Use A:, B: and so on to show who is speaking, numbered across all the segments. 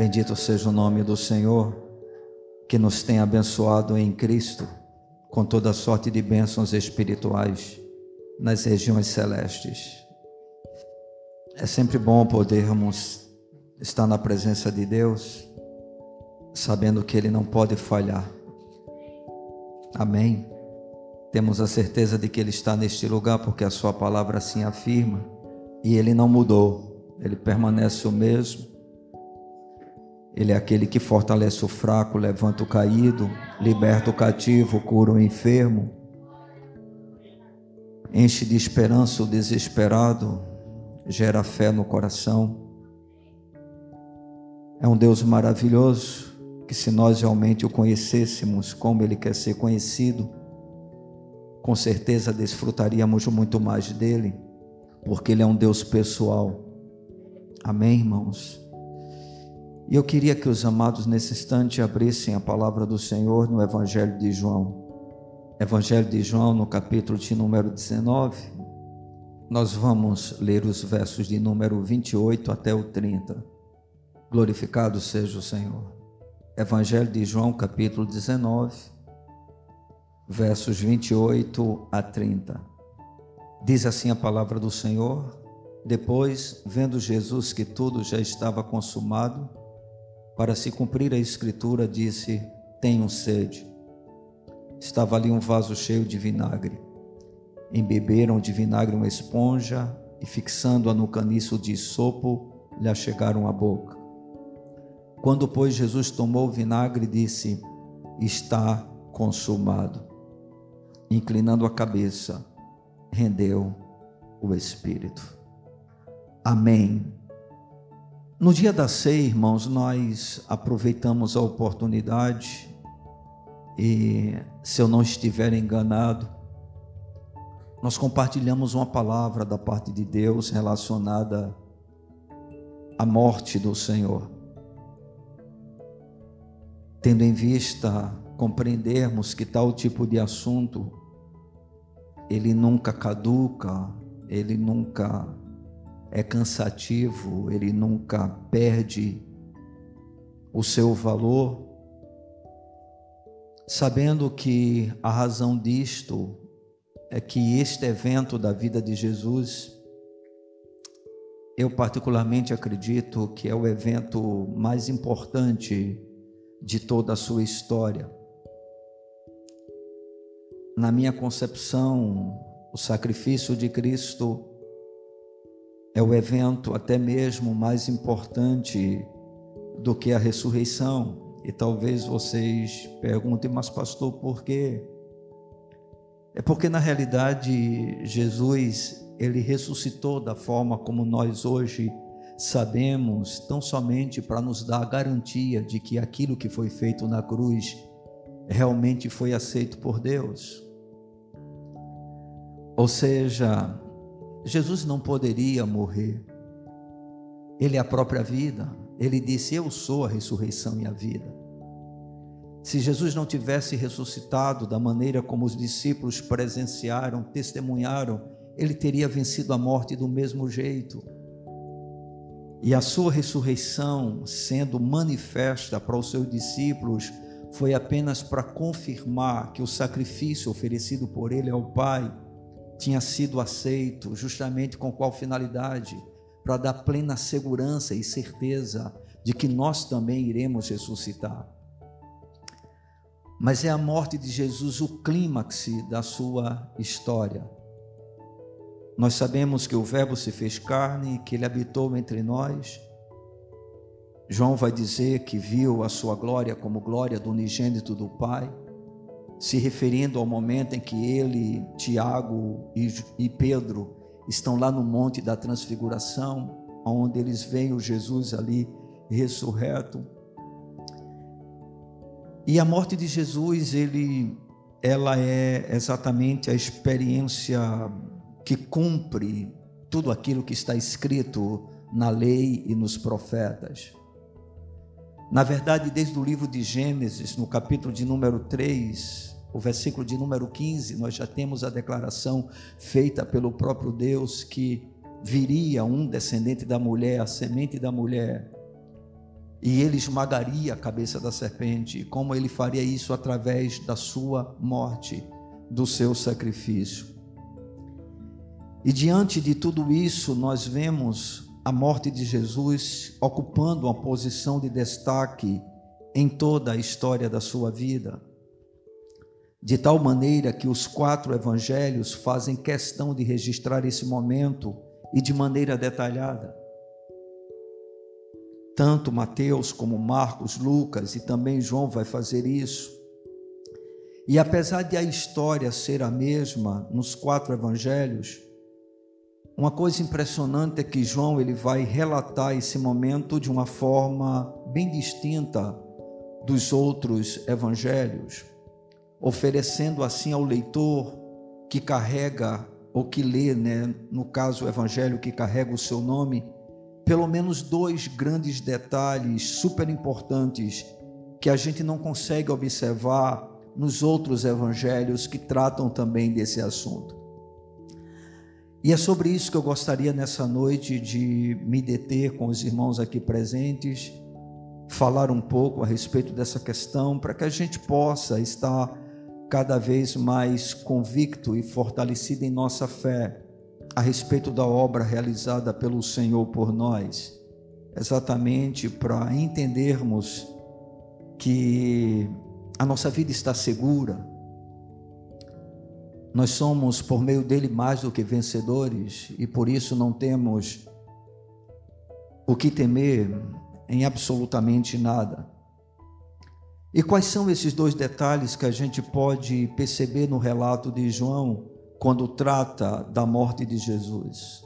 A: Bendito seja o nome do Senhor, que nos tem abençoado em Cristo com toda sorte de bênçãos espirituais nas regiões celestes. É sempre bom podermos estar na presença de Deus, sabendo que Ele não pode falhar. Amém. Temos a certeza de que Ele está neste lugar, porque a Sua palavra assim afirma, e Ele não mudou, Ele permanece o mesmo ele é aquele que fortalece o fraco, levanta o caído, liberta o cativo, cura o enfermo, enche de esperança o desesperado, gera fé no coração. É um Deus maravilhoso que, se nós realmente o conhecêssemos como Ele quer ser conhecido, com certeza desfrutaríamos muito mais dele, porque Ele é um Deus pessoal. Amém, irmãos? E eu queria que os amados nesse instante abrissem a palavra do Senhor no Evangelho de João. Evangelho de João, no capítulo de número 19. Nós vamos ler os versos de número 28 até o 30. Glorificado seja o Senhor. Evangelho de João, capítulo 19, versos 28 a 30. Diz assim a palavra do Senhor: Depois, vendo Jesus que tudo já estava consumado, para se cumprir a escritura, disse: Tenho sede. Estava ali um vaso cheio de vinagre. Embeberam de vinagre uma esponja e, fixando-a no caniço de sopo, lhe achegaram a boca. Quando, pois, Jesus tomou o vinagre, disse: Está consumado. Inclinando a cabeça, rendeu o Espírito. Amém. No dia da ceia, irmãos, nós aproveitamos a oportunidade e, se eu não estiver enganado, nós compartilhamos uma palavra da parte de Deus relacionada à morte do Senhor. Tendo em vista compreendermos que tal tipo de assunto ele nunca caduca, ele nunca é cansativo, ele nunca perde o seu valor, sabendo que a razão disto é que este evento da vida de Jesus, eu particularmente acredito que é o evento mais importante de toda a sua história. Na minha concepção, o sacrifício de Cristo é o evento até mesmo mais importante do que a ressurreição. E talvez vocês perguntem, mas pastor, por quê? É porque na realidade Jesus, ele ressuscitou da forma como nós hoje sabemos, tão somente para nos dar a garantia de que aquilo que foi feito na cruz realmente foi aceito por Deus. Ou seja, Jesus não poderia morrer. Ele é a própria vida. Ele disse: Eu sou a ressurreição e a vida. Se Jesus não tivesse ressuscitado da maneira como os discípulos presenciaram, testemunharam, ele teria vencido a morte do mesmo jeito. E a sua ressurreição, sendo manifesta para os seus discípulos, foi apenas para confirmar que o sacrifício oferecido por ele ao Pai tinha sido aceito, justamente com qual finalidade? Para dar plena segurança e certeza de que nós também iremos ressuscitar. Mas é a morte de Jesus o clímax da sua história. Nós sabemos que o Verbo se fez carne, que ele habitou entre nós. João vai dizer que viu a sua glória como glória do unigênito do Pai se referindo ao momento em que ele, Tiago e, Pedro estão lá no Monte da Transfiguração, onde eles veem o Jesus ali ressurreto. E a morte de Jesus, ele, ela é exatamente a experiência que cumpre tudo aquilo que está escrito na lei e nos profetas. Na verdade, desde o livro de Gênesis, no capítulo de número 3, o versículo de número 15, nós já temos a declaração feita pelo próprio Deus que viria um descendente da mulher, a semente da mulher, e ele esmagaria a cabeça da serpente, como ele faria isso através da sua morte, do seu sacrifício. E diante de tudo isso, nós vemos a morte de Jesus ocupando uma posição de destaque em toda a história da sua vida. De tal maneira que os quatro evangelhos fazem questão de registrar esse momento e de maneira detalhada. Tanto Mateus como Marcos, Lucas e também João vai fazer isso. E apesar de a história ser a mesma nos quatro evangelhos, uma coisa impressionante é que João ele vai relatar esse momento de uma forma bem distinta dos outros evangelhos, oferecendo assim ao leitor que carrega ou que lê, né, no caso o evangelho que carrega o seu nome, pelo menos dois grandes detalhes super importantes que a gente não consegue observar nos outros evangelhos que tratam também desse assunto. E é sobre isso que eu gostaria nessa noite de me deter com os irmãos aqui presentes, falar um pouco a respeito dessa questão, para que a gente possa estar cada vez mais convicto e fortalecido em nossa fé a respeito da obra realizada pelo Senhor por nós, exatamente para entendermos que a nossa vida está segura, nós somos, por meio dele, mais do que vencedores e por isso não temos o que temer em absolutamente nada. E quais são esses dois detalhes que a gente pode perceber no relato de João quando trata da morte de Jesus?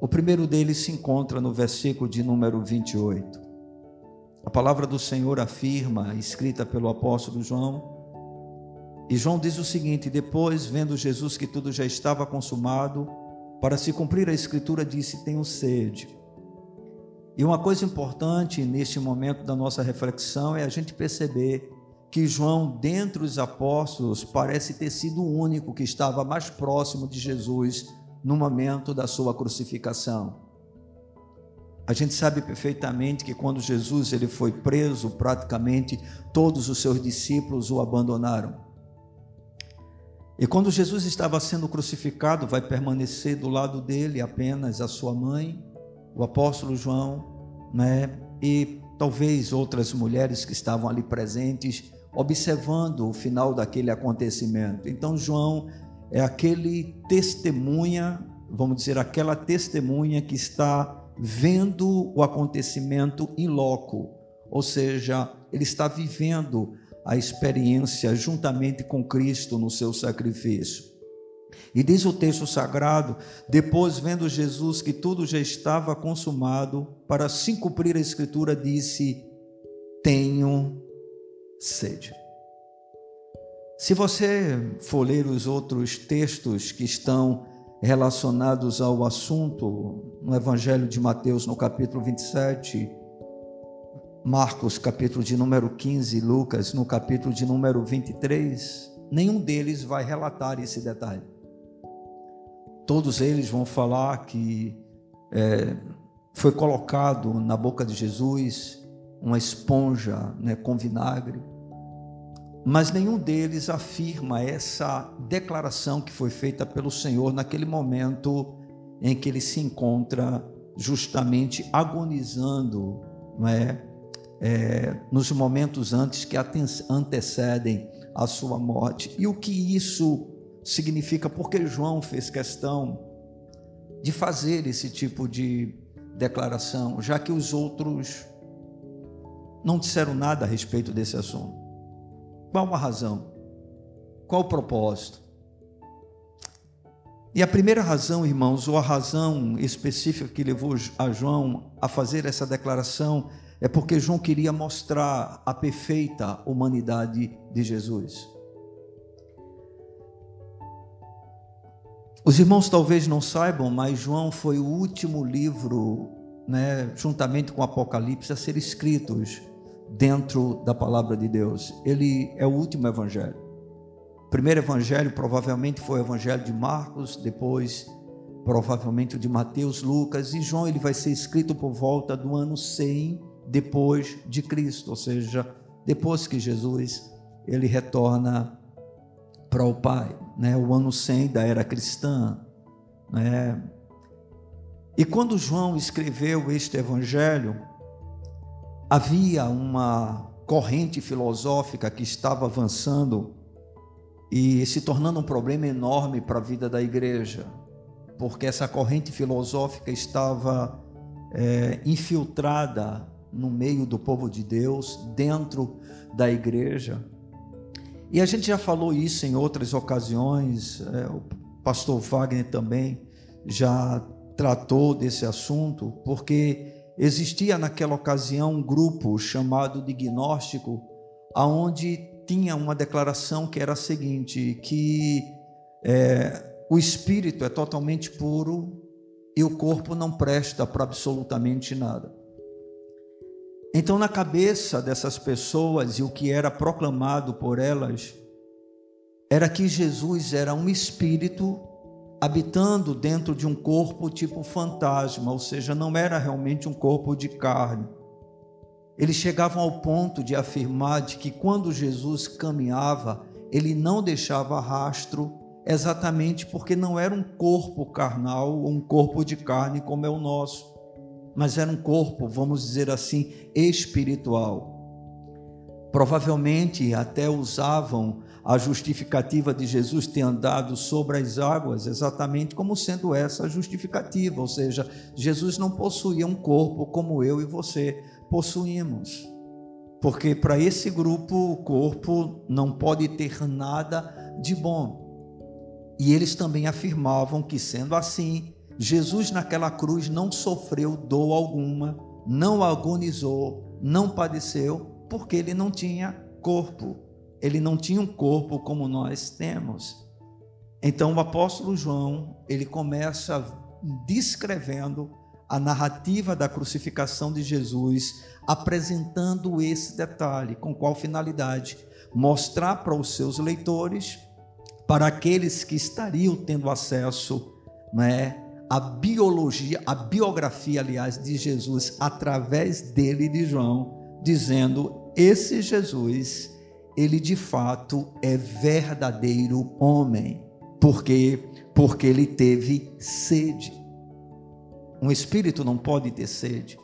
A: O primeiro deles se encontra no versículo de número 28. A palavra do Senhor afirma, escrita pelo apóstolo João, e João diz o seguinte: depois, vendo Jesus que tudo já estava consumado, para se cumprir a escritura, disse: Tenho sede. E uma coisa importante neste momento da nossa reflexão é a gente perceber que João, dentre os apóstolos, parece ter sido o único que estava mais próximo de Jesus no momento da sua crucificação. A gente sabe perfeitamente que quando Jesus ele foi preso, praticamente todos os seus discípulos o abandonaram. E quando Jesus estava sendo crucificado, vai permanecer do lado dele apenas a sua mãe, o apóstolo João, né? E talvez outras mulheres que estavam ali presentes, observando o final daquele acontecimento. Então João é aquele testemunha, vamos dizer, aquela testemunha que está vendo o acontecimento em loco, ou seja, ele está vivendo a experiência juntamente com Cristo no seu sacrifício. E diz o texto sagrado: depois, vendo Jesus que tudo já estava consumado, para se cumprir a Escritura, disse: Tenho sede. Se você for ler os outros textos que estão relacionados ao assunto, no Evangelho de Mateus, no capítulo 27, Marcos, capítulo de número 15, Lucas, no capítulo de número 23, nenhum deles vai relatar esse detalhe. Todos eles vão falar que é, foi colocado na boca de Jesus uma esponja né, com vinagre, mas nenhum deles afirma essa declaração que foi feita pelo Senhor naquele momento em que ele se encontra justamente agonizando, não é? É, nos momentos antes que antecedem a sua morte. E o que isso significa? Porque João fez questão de fazer esse tipo de declaração, já que os outros não disseram nada a respeito desse assunto. Qual a razão? Qual o propósito? E a primeira razão, irmãos, ou a razão específica que levou a João a fazer essa declaração é porque João queria mostrar a perfeita humanidade de Jesus. Os irmãos talvez não saibam, mas João foi o último livro, né, juntamente com o Apocalipse, a ser escritos dentro da palavra de Deus. Ele é o último evangelho. O primeiro evangelho provavelmente foi o evangelho de Marcos, depois provavelmente o de Mateus, Lucas e João, ele vai ser escrito por volta do ano 100 depois de Cristo, ou seja, depois que Jesus ele retorna para o Pai, né? O ano 100 da era cristã, né? E quando João escreveu este evangelho, havia uma corrente filosófica que estava avançando e se tornando um problema enorme para a vida da igreja, porque essa corrente filosófica estava é, infiltrada no meio do povo de Deus, dentro da igreja. E a gente já falou isso em outras ocasiões, é, o pastor Wagner também já tratou desse assunto, porque existia naquela ocasião um grupo chamado de gnóstico, aonde tinha uma declaração que era a seguinte, que é, o espírito é totalmente puro e o corpo não presta para absolutamente nada. Então, na cabeça dessas pessoas, e o que era proclamado por elas, era que Jesus era um espírito habitando dentro de um corpo tipo fantasma, ou seja, não era realmente um corpo de carne. Eles chegavam ao ponto de afirmar de que quando Jesus caminhava, ele não deixava rastro, exatamente porque não era um corpo carnal ou um corpo de carne como é o nosso mas era um corpo, vamos dizer assim, espiritual. Provavelmente até usavam a justificativa de Jesus ter andado sobre as águas, exatamente como sendo essa a justificativa, ou seja, Jesus não possuía um corpo como eu e você possuímos. Porque para esse grupo o corpo não pode ter nada de bom. E eles também afirmavam que, sendo assim, Jesus naquela cruz não sofreu dor alguma, não agonizou, não padeceu, porque ele não tinha corpo. Ele não tinha um corpo como nós temos. Então o apóstolo João, ele começa descrevendo a narrativa da crucificação de Jesus, apresentando esse detalhe, com qual finalidade? Mostrar para os seus leitores, para aqueles que estariam tendo acesso, né, a biologia, a biografia, aliás, de Jesus através dele de João, dizendo: esse Jesus, ele de fato é verdadeiro homem. Por quê? Porque ele teve sede. Um espírito não pode ter sede.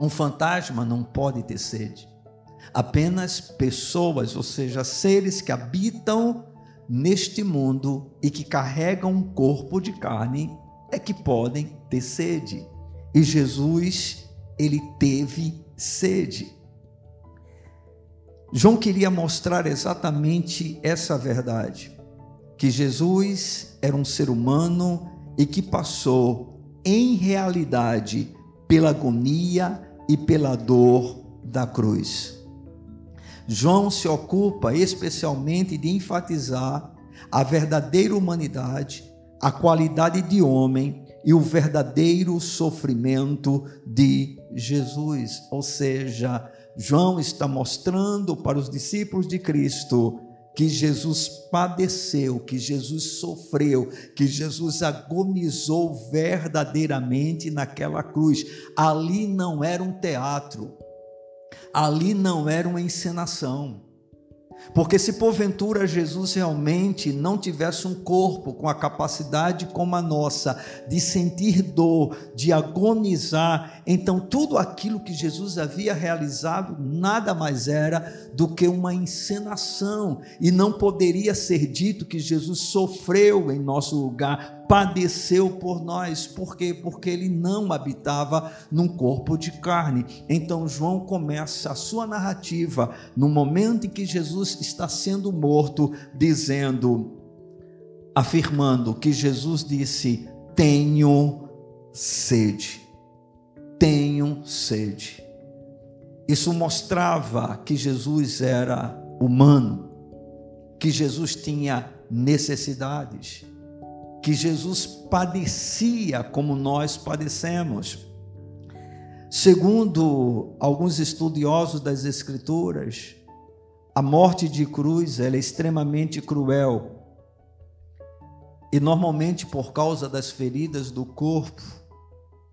A: Um fantasma não pode ter sede. Apenas pessoas, ou seja, seres que habitam neste mundo e que carregam um corpo de carne é que podem ter sede. E Jesus, ele teve sede. João queria mostrar exatamente essa verdade, que Jesus era um ser humano e que passou em realidade pela agonia e pela dor da cruz. João se ocupa especialmente de enfatizar a verdadeira humanidade, a qualidade de homem e o verdadeiro sofrimento de Jesus. Ou seja, João está mostrando para os discípulos de Cristo que Jesus padeceu, que Jesus sofreu, que Jesus agonizou verdadeiramente naquela cruz. Ali não era um teatro, ali não era uma encenação. Porque se porventura Jesus realmente não tivesse um corpo com a capacidade como a nossa de sentir dor, de agonizar, então tudo aquilo que Jesus havia realizado nada mais era do que uma encenação e não poderia ser dito que Jesus sofreu em nosso lugar, padeceu por nós. Por quê? Porque ele não habitava num corpo de carne. Então João começa a sua narrativa no momento em que Jesus está sendo morto, dizendo, afirmando que Jesus disse: Tenho sede. Tenho sede. Isso mostrava que Jesus era humano, que Jesus tinha necessidades que Jesus padecia como nós padecemos. Segundo alguns estudiosos das Escrituras, a morte de cruz é extremamente cruel. E normalmente por causa das feridas do corpo,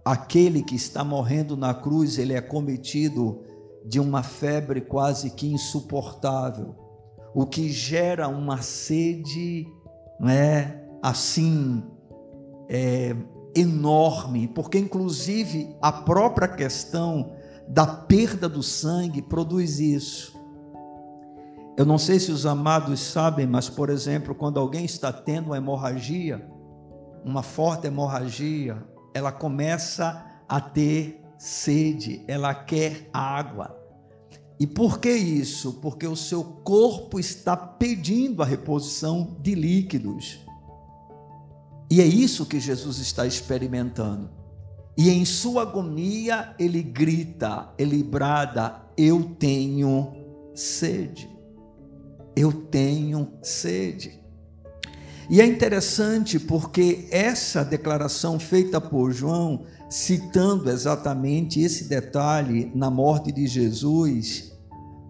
A: aquele que está morrendo na cruz, ele é cometido de uma febre quase que insuportável, o que gera uma sede, né, assim, é, enorme, porque inclusive a própria questão da perda do sangue produz isso. Eu não sei se os amados sabem, mas, por exemplo, quando alguém está tendo uma hemorragia, uma forte hemorragia, ela começa a ter sede, ela quer água. E por que isso? Porque o seu corpo está pedindo a reposição de líquidos. E é isso que Jesus está experimentando. E em sua agonia ele grita, ele brada: Eu tenho sede eu tenho sede. E é interessante porque essa declaração feita por João, citando exatamente esse detalhe na morte de Jesus,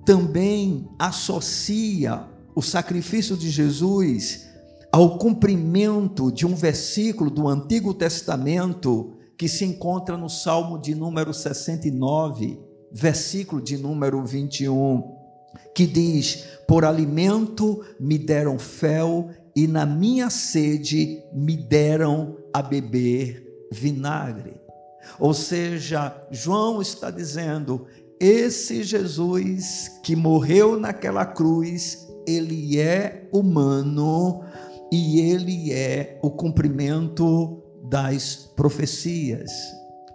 A: também associa o sacrifício de Jesus ao cumprimento de um versículo do Antigo Testamento que se encontra no Salmo de número 69, versículo de número 21 que diz: Por alimento me deram fel, e na minha sede me deram a beber vinagre. Ou seja, João está dizendo: esse Jesus que morreu naquela cruz, ele é humano e ele é o cumprimento das profecias.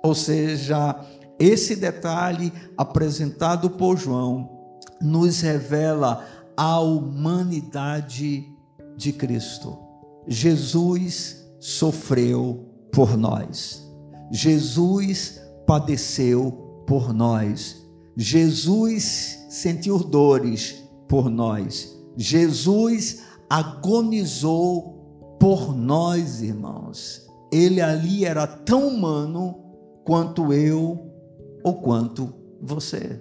A: Ou seja, esse detalhe apresentado por João nos revela a humanidade de Cristo. Jesus sofreu por nós. Jesus padeceu por nós. Jesus sentiu dores por nós. Jesus agonizou por nós, irmãos. Ele ali era tão humano quanto eu ou quanto você.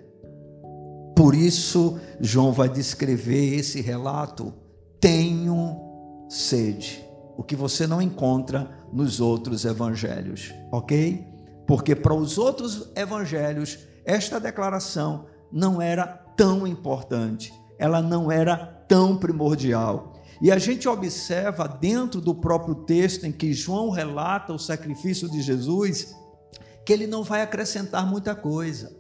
A: Por isso, João vai descrever esse relato: tenho sede, o que você não encontra nos outros evangelhos, ok? Porque para os outros evangelhos, esta declaração não era tão importante, ela não era tão primordial. E a gente observa dentro do próprio texto em que João relata o sacrifício de Jesus, que ele não vai acrescentar muita coisa.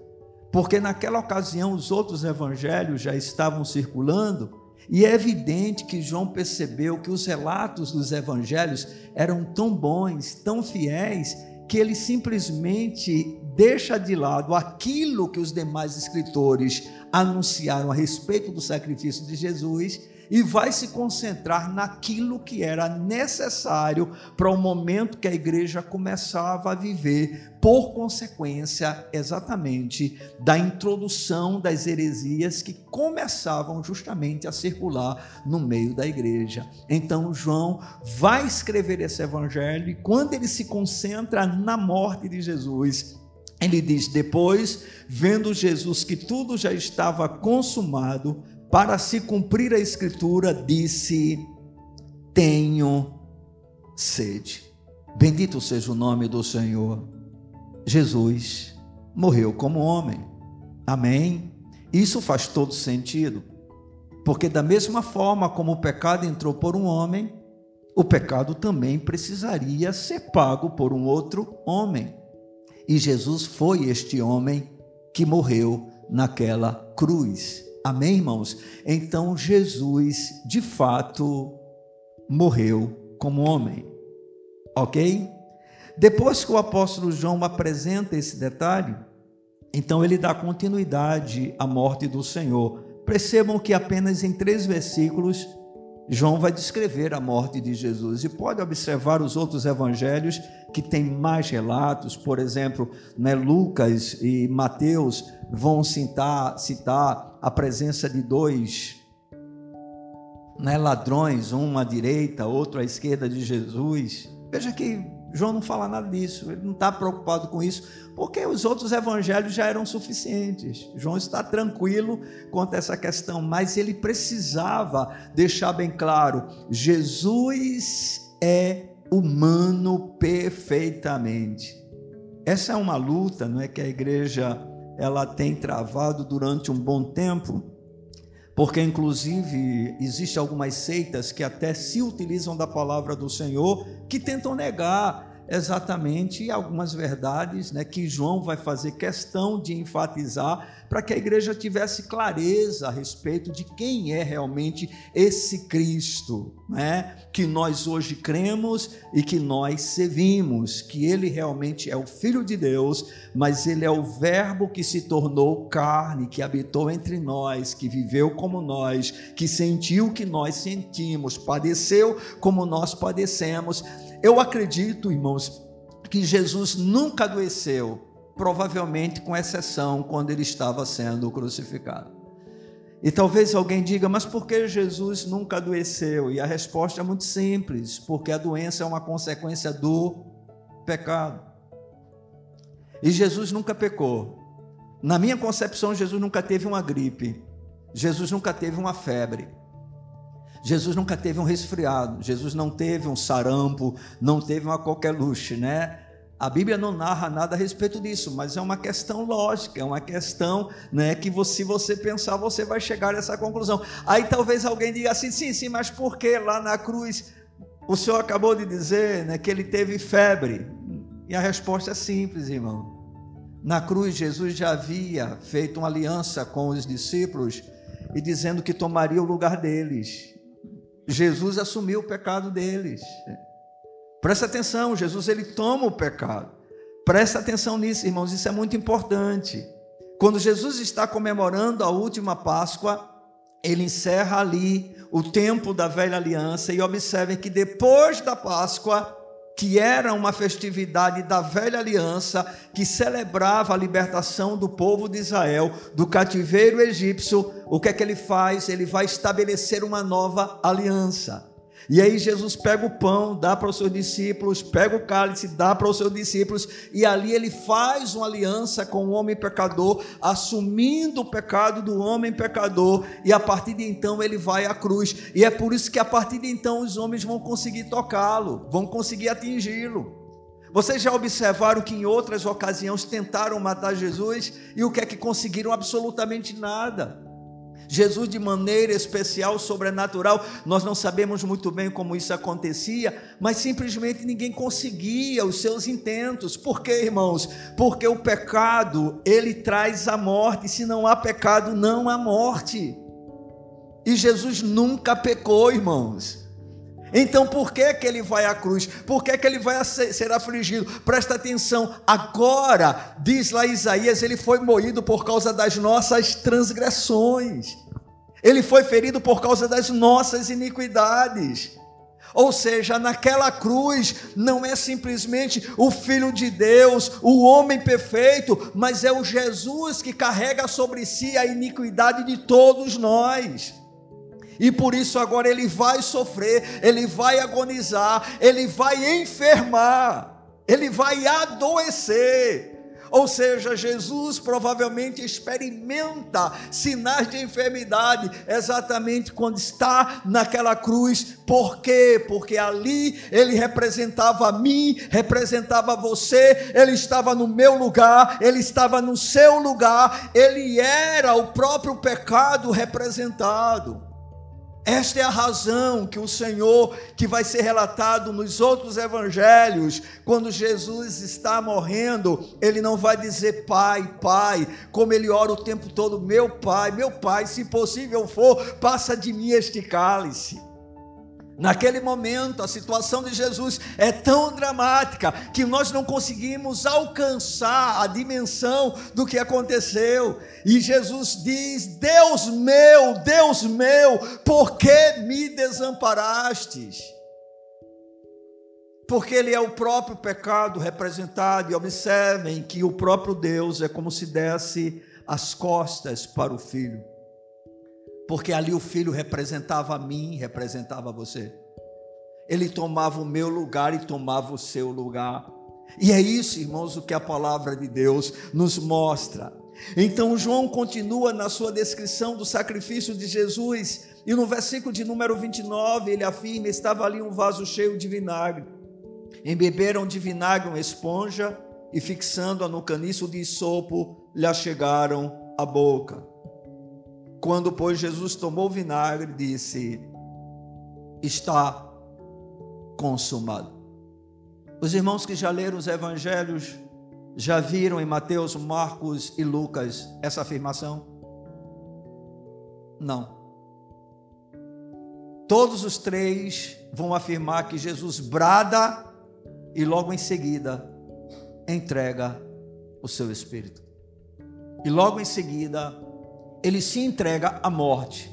A: Porque naquela ocasião os outros evangelhos já estavam circulando, e é evidente que João percebeu que os relatos dos evangelhos eram tão bons, tão fiéis, que ele simplesmente deixa de lado aquilo que os demais escritores anunciaram a respeito do sacrifício de Jesus e vai se concentrar naquilo que era necessário para o momento que a igreja começava a viver, por consequência exatamente da introdução das heresias que começavam justamente a circular no meio da igreja. Então, João vai escrever esse evangelho e quando ele se concentra na morte de Jesus, ele diz: depois, vendo Jesus que tudo já estava consumado, para se cumprir a escritura, disse: Tenho sede. Bendito seja o nome do Senhor. Jesus morreu como homem. Amém? Isso faz todo sentido. Porque, da mesma forma como o pecado entrou por um homem, o pecado também precisaria ser pago por um outro homem. E Jesus foi este homem que morreu naquela cruz. Amém, irmãos? Então Jesus, de fato, morreu como homem. Ok? Depois que o apóstolo João apresenta esse detalhe, então ele dá continuidade à morte do Senhor. Percebam que apenas em três versículos João vai descrever a morte de Jesus e pode observar os outros evangelhos que têm mais relatos, por exemplo, né, Lucas e Mateus vão citar, citar a presença de dois né, ladrões, um à direita, outro à esquerda de Jesus. Veja que João não fala nada disso, ele não está preocupado com isso, porque os outros evangelhos já eram suficientes. João está tranquilo quanto a essa questão, mas ele precisava deixar bem claro: Jesus é humano perfeitamente. essa é uma luta, não é que a igreja ela tem travado durante um bom tempo, porque inclusive existe algumas seitas que até se utilizam da palavra do Senhor que tentam negar exatamente algumas verdades né, que João vai fazer questão de enfatizar para que a igreja tivesse clareza a respeito de quem é realmente esse Cristo, né, que nós hoje cremos e que nós servimos, que ele realmente é o Filho de Deus, mas ele é o Verbo que se tornou carne, que habitou entre nós, que viveu como nós, que sentiu o que nós sentimos, padeceu como nós padecemos eu acredito, irmãos, que Jesus nunca adoeceu, provavelmente com exceção quando ele estava sendo crucificado. E talvez alguém diga, mas por que Jesus nunca adoeceu? E a resposta é muito simples: porque a doença é uma consequência do pecado. E Jesus nunca pecou. Na minha concepção, Jesus nunca teve uma gripe, Jesus nunca teve uma febre. Jesus nunca teve um resfriado, Jesus não teve um sarampo, não teve uma qualquer luxo, né? A Bíblia não narra nada a respeito disso, mas é uma questão lógica, é uma questão né, que você, se você pensar, você vai chegar a essa conclusão. Aí talvez alguém diga assim: sim, sim, mas por que lá na cruz o Senhor acabou de dizer né, que ele teve febre? E a resposta é simples, irmão. Na cruz, Jesus já havia feito uma aliança com os discípulos e dizendo que tomaria o lugar deles. Jesus assumiu o pecado deles. Presta atenção, Jesus ele toma o pecado. Presta atenção nisso, irmãos, isso é muito importante. Quando Jesus está comemorando a última Páscoa, ele encerra ali o tempo da velha aliança e observem que depois da Páscoa, que era uma festividade da velha aliança, que celebrava a libertação do povo de Israel do cativeiro egípcio, o que é que ele faz? Ele vai estabelecer uma nova aliança. E aí Jesus pega o pão, dá para os seus discípulos, pega o cálice, dá para os seus discípulos, e ali ele faz uma aliança com o homem pecador, assumindo o pecado do homem pecador, e a partir de então ele vai à cruz. E é por isso que a partir de então os homens vão conseguir tocá-lo, vão conseguir atingi-lo. Vocês já observaram que em outras ocasiões tentaram matar Jesus e o que é que conseguiram? Absolutamente nada. Jesus, de maneira especial, sobrenatural, nós não sabemos muito bem como isso acontecia, mas simplesmente ninguém conseguia os seus intentos. Por quê, irmãos? Porque o pecado, ele traz a morte. Se não há pecado, não há morte. E Jesus nunca pecou, irmãos. Então por que, que ele vai à cruz? Por que, que ele vai ser afligido? Presta atenção, agora, diz lá Isaías, ele foi moído por causa das nossas transgressões, ele foi ferido por causa das nossas iniquidades. Ou seja, naquela cruz não é simplesmente o Filho de Deus, o homem perfeito, mas é o Jesus que carrega sobre si a iniquidade de todos nós. E por isso agora ele vai sofrer, ele vai agonizar, ele vai enfermar, ele vai adoecer. Ou seja, Jesus provavelmente experimenta sinais de enfermidade exatamente quando está naquela cruz. Por quê? Porque ali ele representava a mim, representava você, ele estava no meu lugar, ele estava no seu lugar, ele era o próprio pecado representado. Esta é a razão que o Senhor, que vai ser relatado nos outros evangelhos, quando Jesus está morrendo, ele não vai dizer Pai, Pai, como ele ora o tempo todo, meu Pai, meu Pai, se possível for, passa de mim este cálice. Naquele momento, a situação de Jesus é tão dramática que nós não conseguimos alcançar a dimensão do que aconteceu. E Jesus diz: Deus meu, Deus meu, por que me desamparastes? Porque ele é o próprio pecado representado, e observem que o próprio Deus é como se desse as costas para o filho porque ali o filho representava a mim, representava você. Ele tomava o meu lugar e tomava o seu lugar. E é isso, irmãos, o que a palavra de Deus nos mostra. Então, João continua na sua descrição do sacrifício de Jesus, e no versículo de número 29, ele afirma: estava ali um vaso cheio de vinagre. Embeberam de vinagre uma esponja, e fixando-a no caniço de sopo, lhe chegaram à boca. Quando, pois, Jesus tomou o vinagre, disse: Está consumado. Os irmãos que já leram os evangelhos já viram em Mateus, Marcos e Lucas essa afirmação? Não. Todos os três vão afirmar que Jesus brada e logo em seguida entrega o seu espírito. E logo em seguida ele se entrega à morte.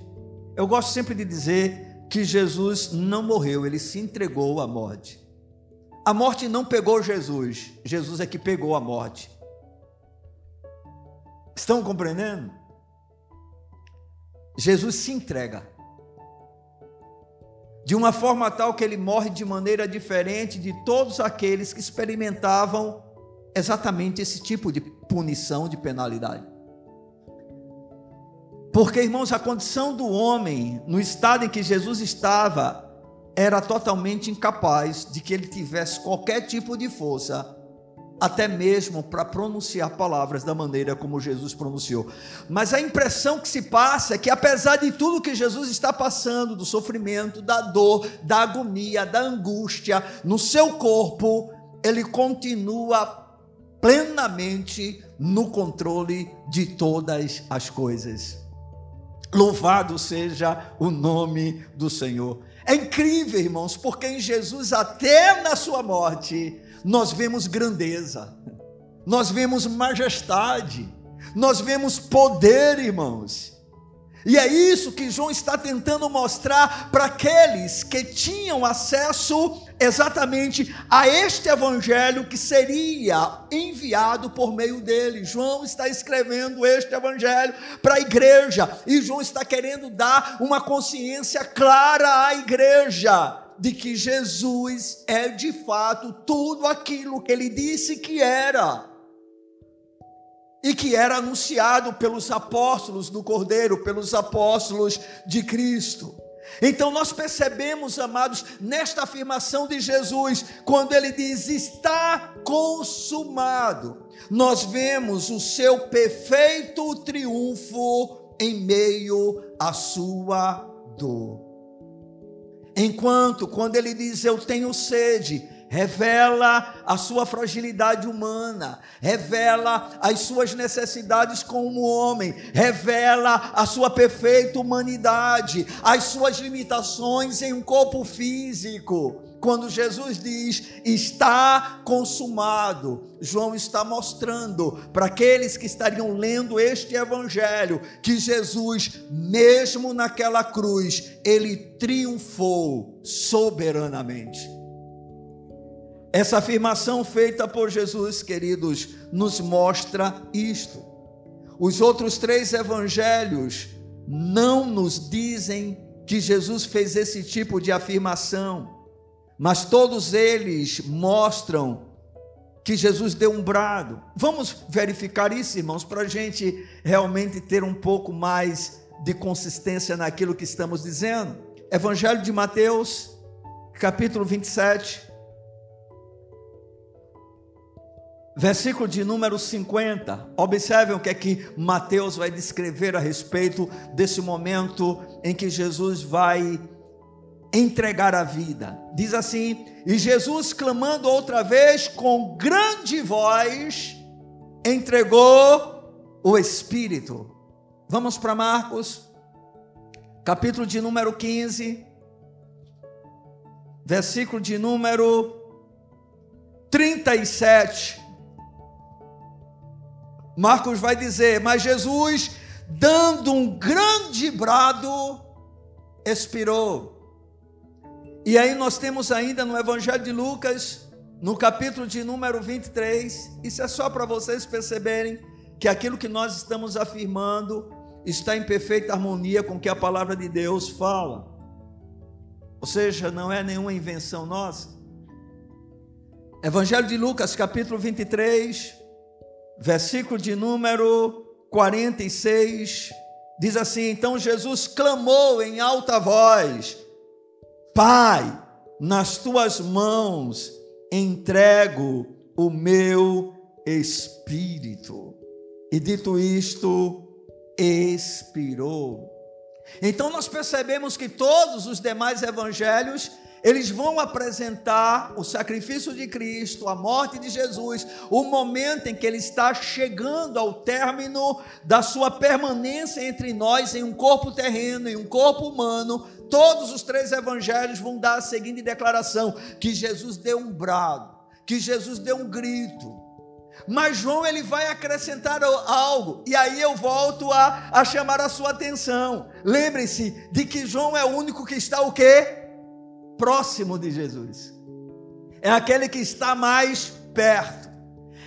A: Eu gosto sempre de dizer que Jesus não morreu, ele se entregou à morte. A morte não pegou Jesus, Jesus é que pegou a morte. Estão compreendendo? Jesus se entrega. De uma forma tal que ele morre de maneira diferente de todos aqueles que experimentavam exatamente esse tipo de punição, de penalidade. Porque, irmãos, a condição do homem, no estado em que Jesus estava, era totalmente incapaz de que ele tivesse qualquer tipo de força, até mesmo para pronunciar palavras da maneira como Jesus pronunciou. Mas a impressão que se passa é que, apesar de tudo que Jesus está passando, do sofrimento, da dor, da agonia, da angústia no seu corpo, ele continua plenamente no controle de todas as coisas. Louvado seja o nome do Senhor. É incrível, irmãos, porque em Jesus, até na sua morte, nós vemos grandeza, nós vemos majestade, nós vemos poder, irmãos. E é isso que João está tentando mostrar para aqueles que tinham acesso exatamente a este evangelho que seria enviado por meio dele. João está escrevendo este evangelho para a igreja e João está querendo dar uma consciência clara à igreja de que Jesus é de fato tudo aquilo que ele disse que era e que era anunciado pelos apóstolos do Cordeiro, pelos apóstolos de Cristo. Então nós percebemos, amados, nesta afirmação de Jesus, quando ele diz está consumado, nós vemos o seu perfeito triunfo em meio à sua dor. Enquanto, quando ele diz eu tenho sede, revela a sua fragilidade humana, revela as suas necessidades como homem, revela a sua perfeita humanidade, as suas limitações em um corpo físico. Quando Jesus diz está consumado, João está mostrando para aqueles que estariam lendo este evangelho que Jesus, mesmo naquela cruz, ele triunfou soberanamente. Essa afirmação feita por Jesus, queridos, nos mostra isto. Os outros três evangelhos não nos dizem que Jesus fez esse tipo de afirmação, mas todos eles mostram que Jesus deu um brado. Vamos verificar isso, irmãos, para a gente realmente ter um pouco mais de consistência naquilo que estamos dizendo. Evangelho de Mateus, capítulo 27, Versículo de número 50. Observem o que é que Mateus vai descrever a respeito desse momento em que Jesus vai entregar a vida. Diz assim: E Jesus, clamando outra vez com grande voz, entregou o Espírito. Vamos para Marcos, capítulo de número 15, versículo de número 37. Marcos vai dizer: Mas Jesus, dando um grande brado, expirou. E aí nós temos ainda no Evangelho de Lucas, no capítulo de número 23, isso é só para vocês perceberem que aquilo que nós estamos afirmando está em perfeita harmonia com o que a palavra de Deus fala. Ou seja, não é nenhuma invenção nossa. Evangelho de Lucas, capítulo 23, versículo de número 46, diz assim: Então Jesus clamou em alta voz: Pai, nas tuas mãos entrego o meu Espírito. E dito isto, expirou. Então nós percebemos que todos os demais evangelhos eles vão apresentar o sacrifício de Cristo, a morte de Jesus, o momento em que ele está chegando ao término da sua permanência entre nós em um corpo terreno, em um corpo humano. Todos os três evangelhos vão dar a seguinte declaração: que Jesus deu um brado, que Jesus deu um grito, mas João ele vai acrescentar algo, e aí eu volto a, a chamar a sua atenção. Lembre-se de que João é o único que está o quê? Próximo de Jesus, é aquele que está mais perto,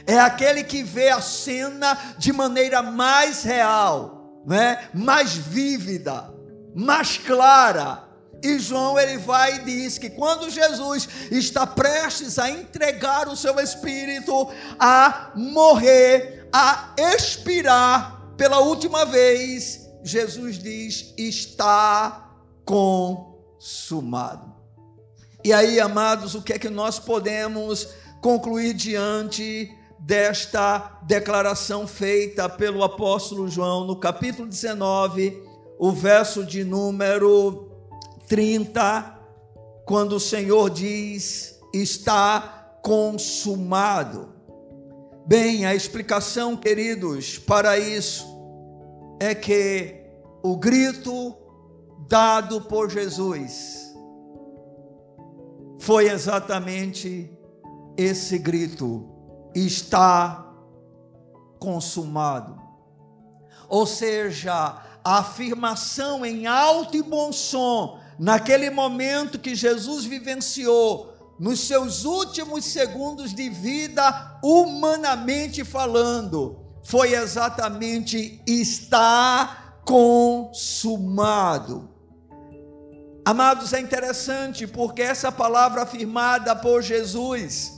A: é aquele que vê a cena de maneira mais real, né? mais vívida, mais clara. E João ele vai e diz que quando Jesus está prestes a entregar o seu espírito, a morrer, a expirar pela última vez, Jesus diz: está consumado. E aí, amados, o que é que nós podemos concluir diante desta declaração feita pelo apóstolo João no capítulo 19, o verso de número 30, quando o Senhor diz: está consumado. Bem, a explicação, queridos, para isso é que o grito dado por Jesus foi exatamente esse grito: está consumado. Ou seja, a afirmação em alto e bom som, naquele momento que Jesus vivenciou, nos seus últimos segundos de vida, humanamente falando, foi exatamente está consumado. Amados, é interessante porque essa palavra afirmada por Jesus,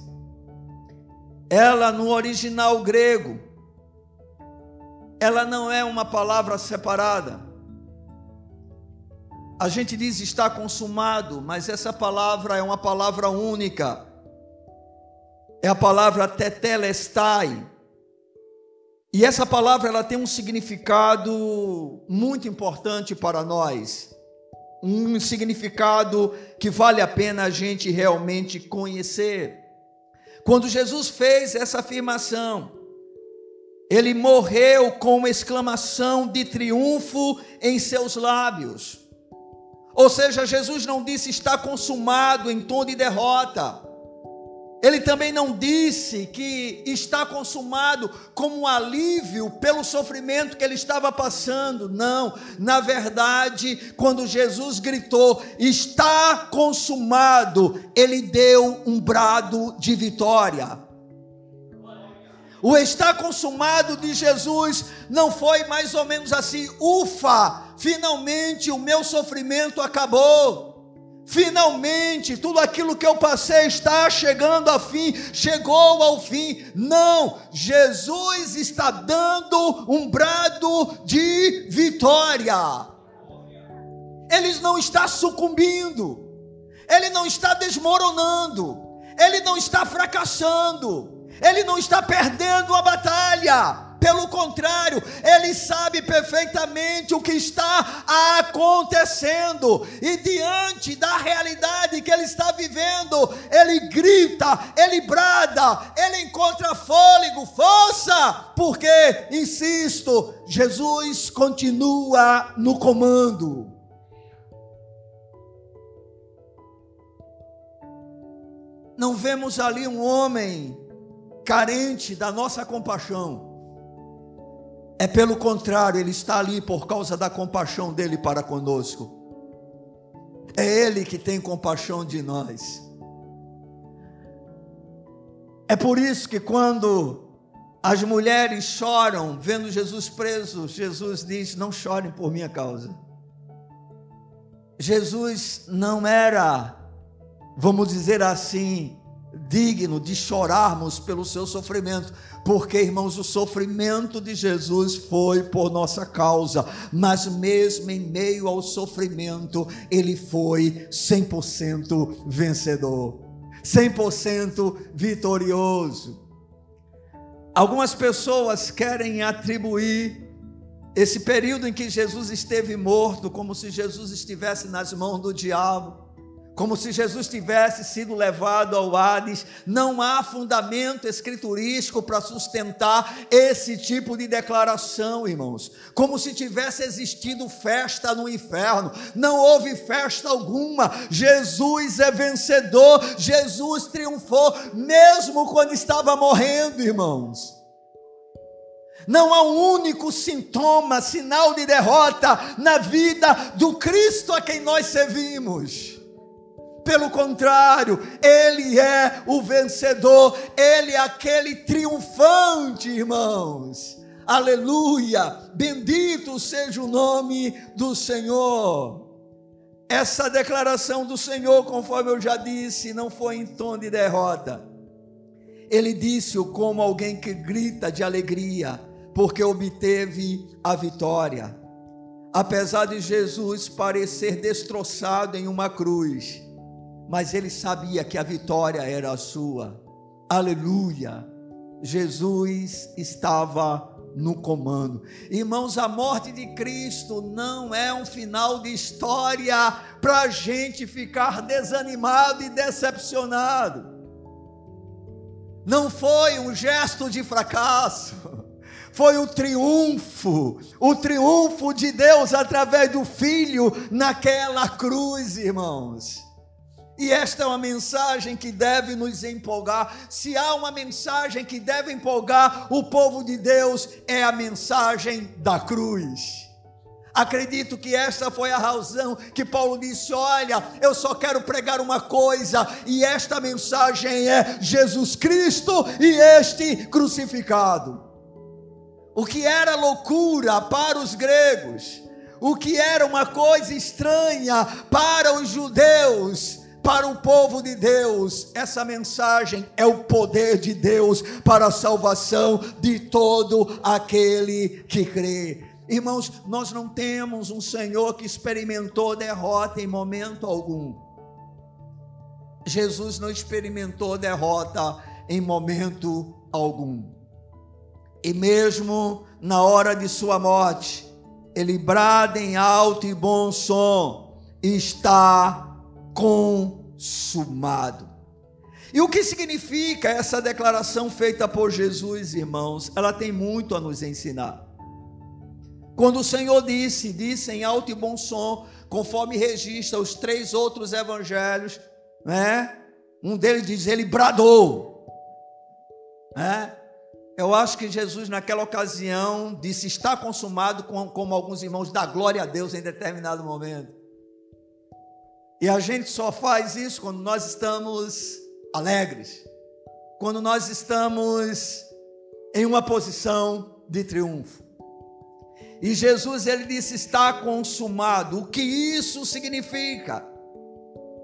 A: ela no original grego, ela não é uma palavra separada. A gente diz está consumado, mas essa palavra é uma palavra única. É a palavra tetelestai. E essa palavra ela tem um significado muito importante para nós um significado que vale a pena a gente realmente conhecer. Quando Jesus fez essa afirmação, ele morreu com uma exclamação de triunfo em seus lábios. Ou seja, Jesus não disse está consumado em tom de derrota. Ele também não disse que está consumado como um alívio pelo sofrimento que ele estava passando. Não, na verdade, quando Jesus gritou, está consumado, ele deu um brado de vitória. O está consumado de Jesus não foi mais ou menos assim, ufa, finalmente o meu sofrimento acabou. Finalmente, tudo aquilo que eu passei está chegando ao fim, chegou ao fim. Não, Jesus está dando um brado de vitória. Ele não está sucumbindo, ele não está desmoronando, ele não está fracassando, ele não está perdendo a batalha pelo contrário, ele sabe perfeitamente o que está acontecendo, e diante da realidade que ele está vivendo, ele grita, ele brada, ele encontra fôlego, força, porque, insisto, Jesus continua no comando. Não vemos ali um homem carente da nossa compaixão é pelo contrário, Ele está ali por causa da compaixão dele para conosco. É Ele que tem compaixão de nós. É por isso que quando as mulheres choram vendo Jesus preso, Jesus diz: Não chorem por minha causa. Jesus não era, vamos dizer assim, digno de chorarmos pelo seu sofrimento, porque, irmãos, o sofrimento de Jesus foi por nossa causa, mas mesmo em meio ao sofrimento, ele foi 100% vencedor, 100% vitorioso. Algumas pessoas querem atribuir esse período em que Jesus esteve morto, como se Jesus estivesse nas mãos do diabo como se Jesus tivesse sido levado ao Hades. Não há fundamento escriturístico para sustentar esse tipo de declaração, irmãos. Como se tivesse existido festa no inferno. Não houve festa alguma. Jesus é vencedor. Jesus triunfou, mesmo quando estava morrendo, irmãos. Não há um único sintoma, sinal de derrota na vida do Cristo a quem nós servimos. Pelo contrário, Ele é o vencedor, Ele é aquele triunfante, irmãos. Aleluia! Bendito seja o nome do Senhor. Essa declaração do Senhor, conforme eu já disse, não foi em tom de derrota. Ele disse-o como alguém que grita de alegria, porque obteve a vitória. Apesar de Jesus parecer destroçado em uma cruz, mas ele sabia que a vitória era sua. Aleluia! Jesus estava no comando. Irmãos, a morte de Cristo não é um final de história para a gente ficar desanimado e decepcionado. Não foi um gesto de fracasso, foi o triunfo, o triunfo de Deus através do Filho naquela cruz, irmãos. E esta é uma mensagem que deve nos empolgar. Se há uma mensagem que deve empolgar o povo de Deus, é a mensagem da cruz. Acredito que esta foi a razão que Paulo disse: Olha, eu só quero pregar uma coisa, e esta mensagem é Jesus Cristo e este crucificado. O que era loucura para os gregos, o que era uma coisa estranha para os judeus, para o povo de Deus, essa mensagem é o poder de Deus para a salvação de todo aquele que crê. Irmãos, nós não temos um Senhor que experimentou derrota em momento algum. Jesus não experimentou derrota em momento algum. E mesmo na hora de sua morte, ele brada em alto e bom som: está consumado. E o que significa essa declaração feita por Jesus, irmãos? Ela tem muito a nos ensinar. Quando o Senhor disse, disse em alto e bom som, conforme registra os três outros evangelhos, né? Um deles diz, ele bradou, né? Eu acho que Jesus, naquela ocasião, disse: está consumado, como alguns irmãos da glória a Deus em determinado momento. E a gente só faz isso quando nós estamos alegres, quando nós estamos em uma posição de triunfo. E Jesus ele disse: está consumado. O que isso significa?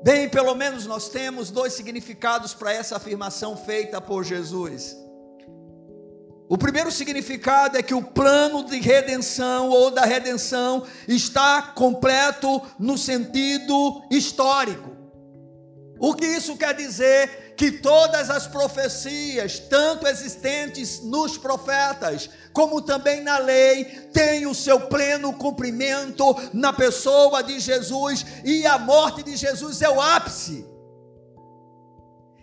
A: Bem, pelo menos nós temos dois significados para essa afirmação feita por Jesus. O primeiro significado é que o plano de redenção ou da redenção está completo no sentido histórico. O que isso quer dizer? Que todas as profecias, tanto existentes nos profetas, como também na lei, têm o seu pleno cumprimento na pessoa de Jesus, e a morte de Jesus é o ápice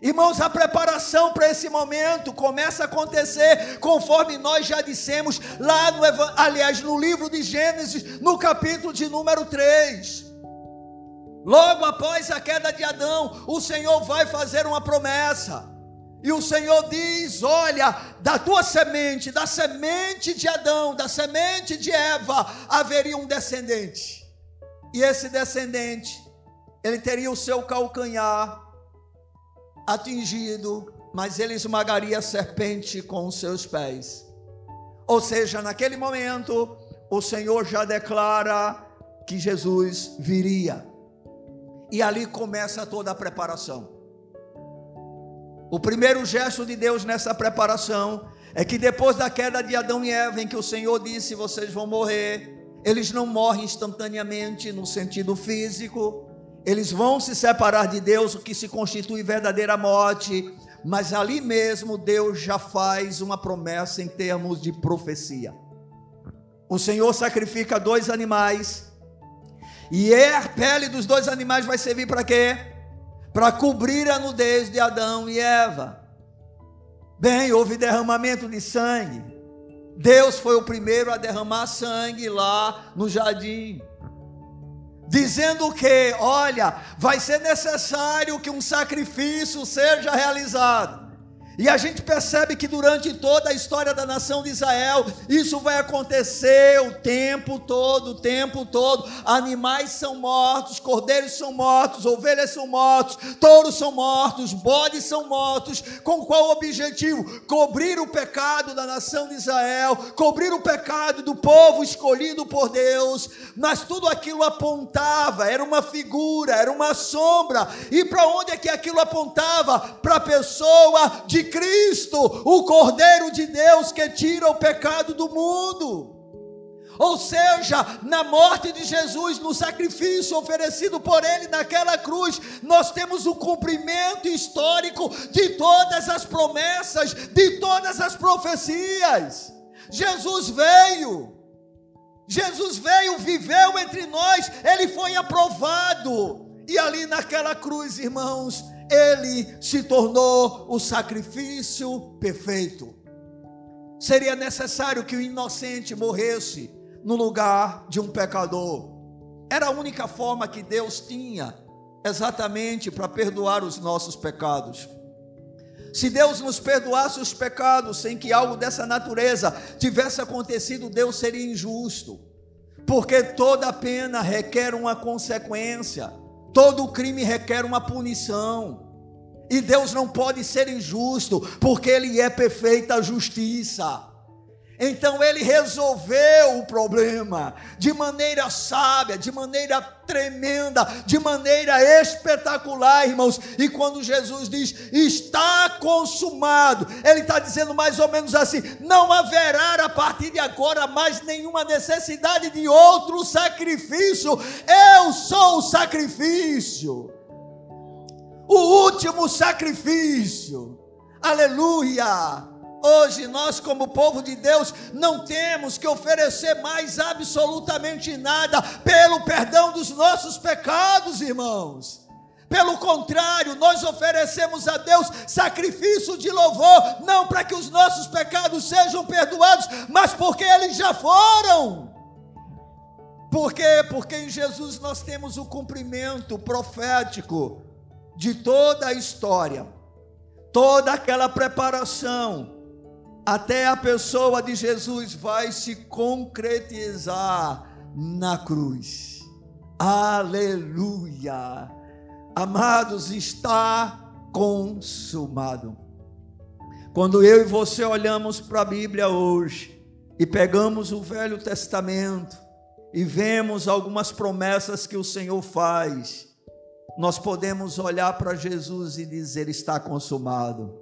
A: Irmãos, a preparação para esse momento começa a acontecer conforme nós já dissemos lá no aliás no livro de Gênesis, no capítulo de número 3. Logo após a queda de Adão, o Senhor vai fazer uma promessa. E o Senhor diz: Olha, da tua semente, da semente de Adão, da semente de Eva, haveria um descendente. E esse descendente, ele teria o seu calcanhar atingido, mas ele esmagaria a serpente com os seus pés. Ou seja, naquele momento, o Senhor já declara que Jesus viria. E ali começa toda a preparação. O primeiro gesto de Deus nessa preparação é que depois da queda de Adão e Eva, em que o Senhor disse: vocês vão morrer, eles não morrem instantaneamente no sentido físico, eles vão se separar de Deus, o que se constitui verdadeira morte, mas ali mesmo Deus já faz uma promessa em termos de profecia. O Senhor sacrifica dois animais, e é a pele dos dois animais vai servir para quê? Para cobrir a nudez de Adão e Eva. Bem, houve derramamento de sangue. Deus foi o primeiro a derramar sangue lá no jardim dizendo que, olha, vai ser necessário que um sacrifício seja realizado. E a gente percebe que durante toda a história da nação de Israel, isso vai acontecer o tempo todo, o tempo todo. Animais são mortos, cordeiros são mortos, ovelhas são mortos, touros são mortos, bodes são mortos. Com qual objetivo? Cobrir o pecado da nação de Israel, cobrir o pecado do povo escolhido por Deus. Mas tudo aquilo apontava, era uma figura, era uma sombra. E para onde é que aquilo apontava? Para a pessoa de Cristo, o Cordeiro de Deus que tira o pecado do mundo. Ou seja, na morte de Jesus, no sacrifício oferecido por Ele naquela cruz, nós temos o cumprimento histórico de todas as promessas, de todas as profecias. Jesus veio, Jesus veio, viveu entre nós, Ele foi aprovado, e ali naquela cruz, irmãos, ele se tornou o sacrifício perfeito. Seria necessário que o inocente morresse no lugar de um pecador. Era a única forma que Deus tinha exatamente para perdoar os nossos pecados. Se Deus nos perdoasse os pecados sem que algo dessa natureza tivesse acontecido, Deus seria injusto, porque toda pena requer uma consequência. Todo crime requer uma punição. E Deus não pode ser injusto, porque Ele é perfeita justiça. Então ele resolveu o problema de maneira sábia, de maneira tremenda, de maneira espetacular, irmãos. E quando Jesus diz está consumado, ele está dizendo mais ou menos assim: não haverá a partir de agora mais nenhuma necessidade de outro sacrifício. Eu sou o sacrifício, o último sacrifício. Aleluia! Hoje nós, como povo de Deus, não temos que oferecer mais absolutamente nada pelo perdão dos nossos pecados, irmãos. Pelo contrário, nós oferecemos a Deus sacrifício de louvor, não para que os nossos pecados sejam perdoados, mas porque eles já foram. Por quê? Porque em Jesus nós temos o cumprimento profético de toda a história, toda aquela preparação até a pessoa de Jesus vai se concretizar na cruz. Aleluia! Amados, está consumado. Quando eu e você olhamos para a Bíblia hoje e pegamos o Velho Testamento e vemos algumas promessas que o Senhor faz, nós podemos olhar para Jesus e dizer: está consumado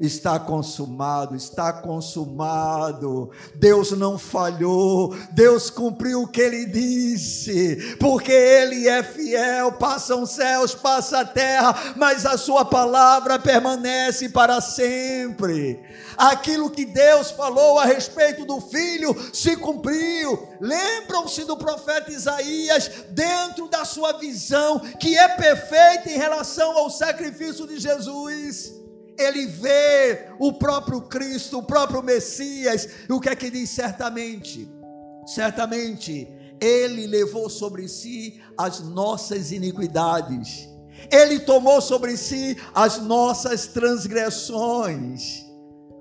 A: está consumado, está consumado. Deus não falhou, Deus cumpriu o que ele disse, porque ele é fiel. Passam céus, passa a terra, mas a sua palavra permanece para sempre. Aquilo que Deus falou a respeito do filho se cumpriu. Lembram-se do profeta Isaías, dentro da sua visão, que é perfeita em relação ao sacrifício de Jesus ele vê o próprio Cristo, o próprio Messias, e o que é que diz certamente? Certamente, ele levou sobre si as nossas iniquidades, ele tomou sobre si as nossas transgressões.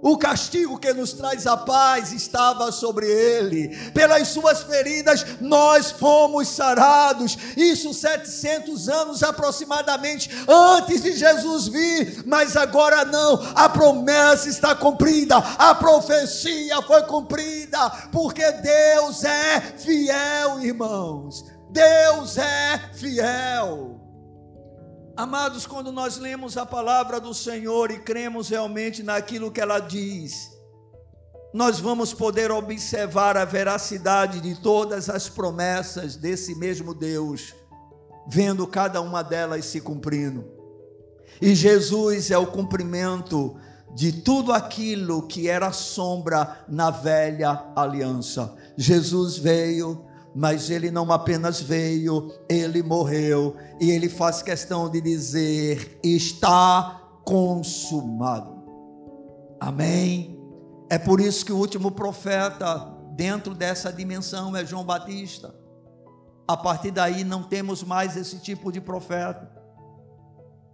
A: O castigo que nos traz a paz estava sobre ele. Pelas suas feridas nós fomos sarados. Isso 700 anos aproximadamente antes de Jesus vir, mas agora não. A promessa está cumprida, a profecia foi cumprida, porque Deus é fiel, irmãos. Deus é fiel. Amados, quando nós lemos a palavra do Senhor e cremos realmente naquilo que ela diz, nós vamos poder observar a veracidade de todas as promessas desse mesmo Deus, vendo cada uma delas se cumprindo. E Jesus é o cumprimento de tudo aquilo que era sombra na velha aliança. Jesus veio, mas ele não apenas veio, ele morreu, e ele faz questão de dizer: está consumado. Amém. É por isso que o último profeta dentro dessa dimensão é João Batista. A partir daí não temos mais esse tipo de profeta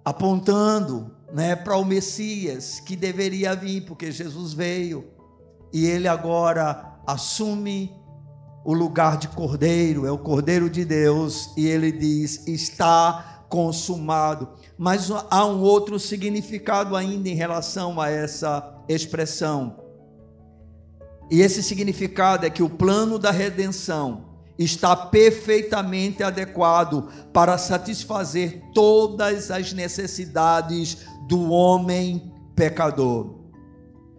A: apontando, né, para o Messias que deveria vir, porque Jesus veio e ele agora assume o lugar de cordeiro, é o cordeiro de Deus, e ele diz: está consumado. Mas há um outro significado ainda em relação a essa expressão. E esse significado é que o plano da redenção está perfeitamente adequado para satisfazer todas as necessidades do homem pecador.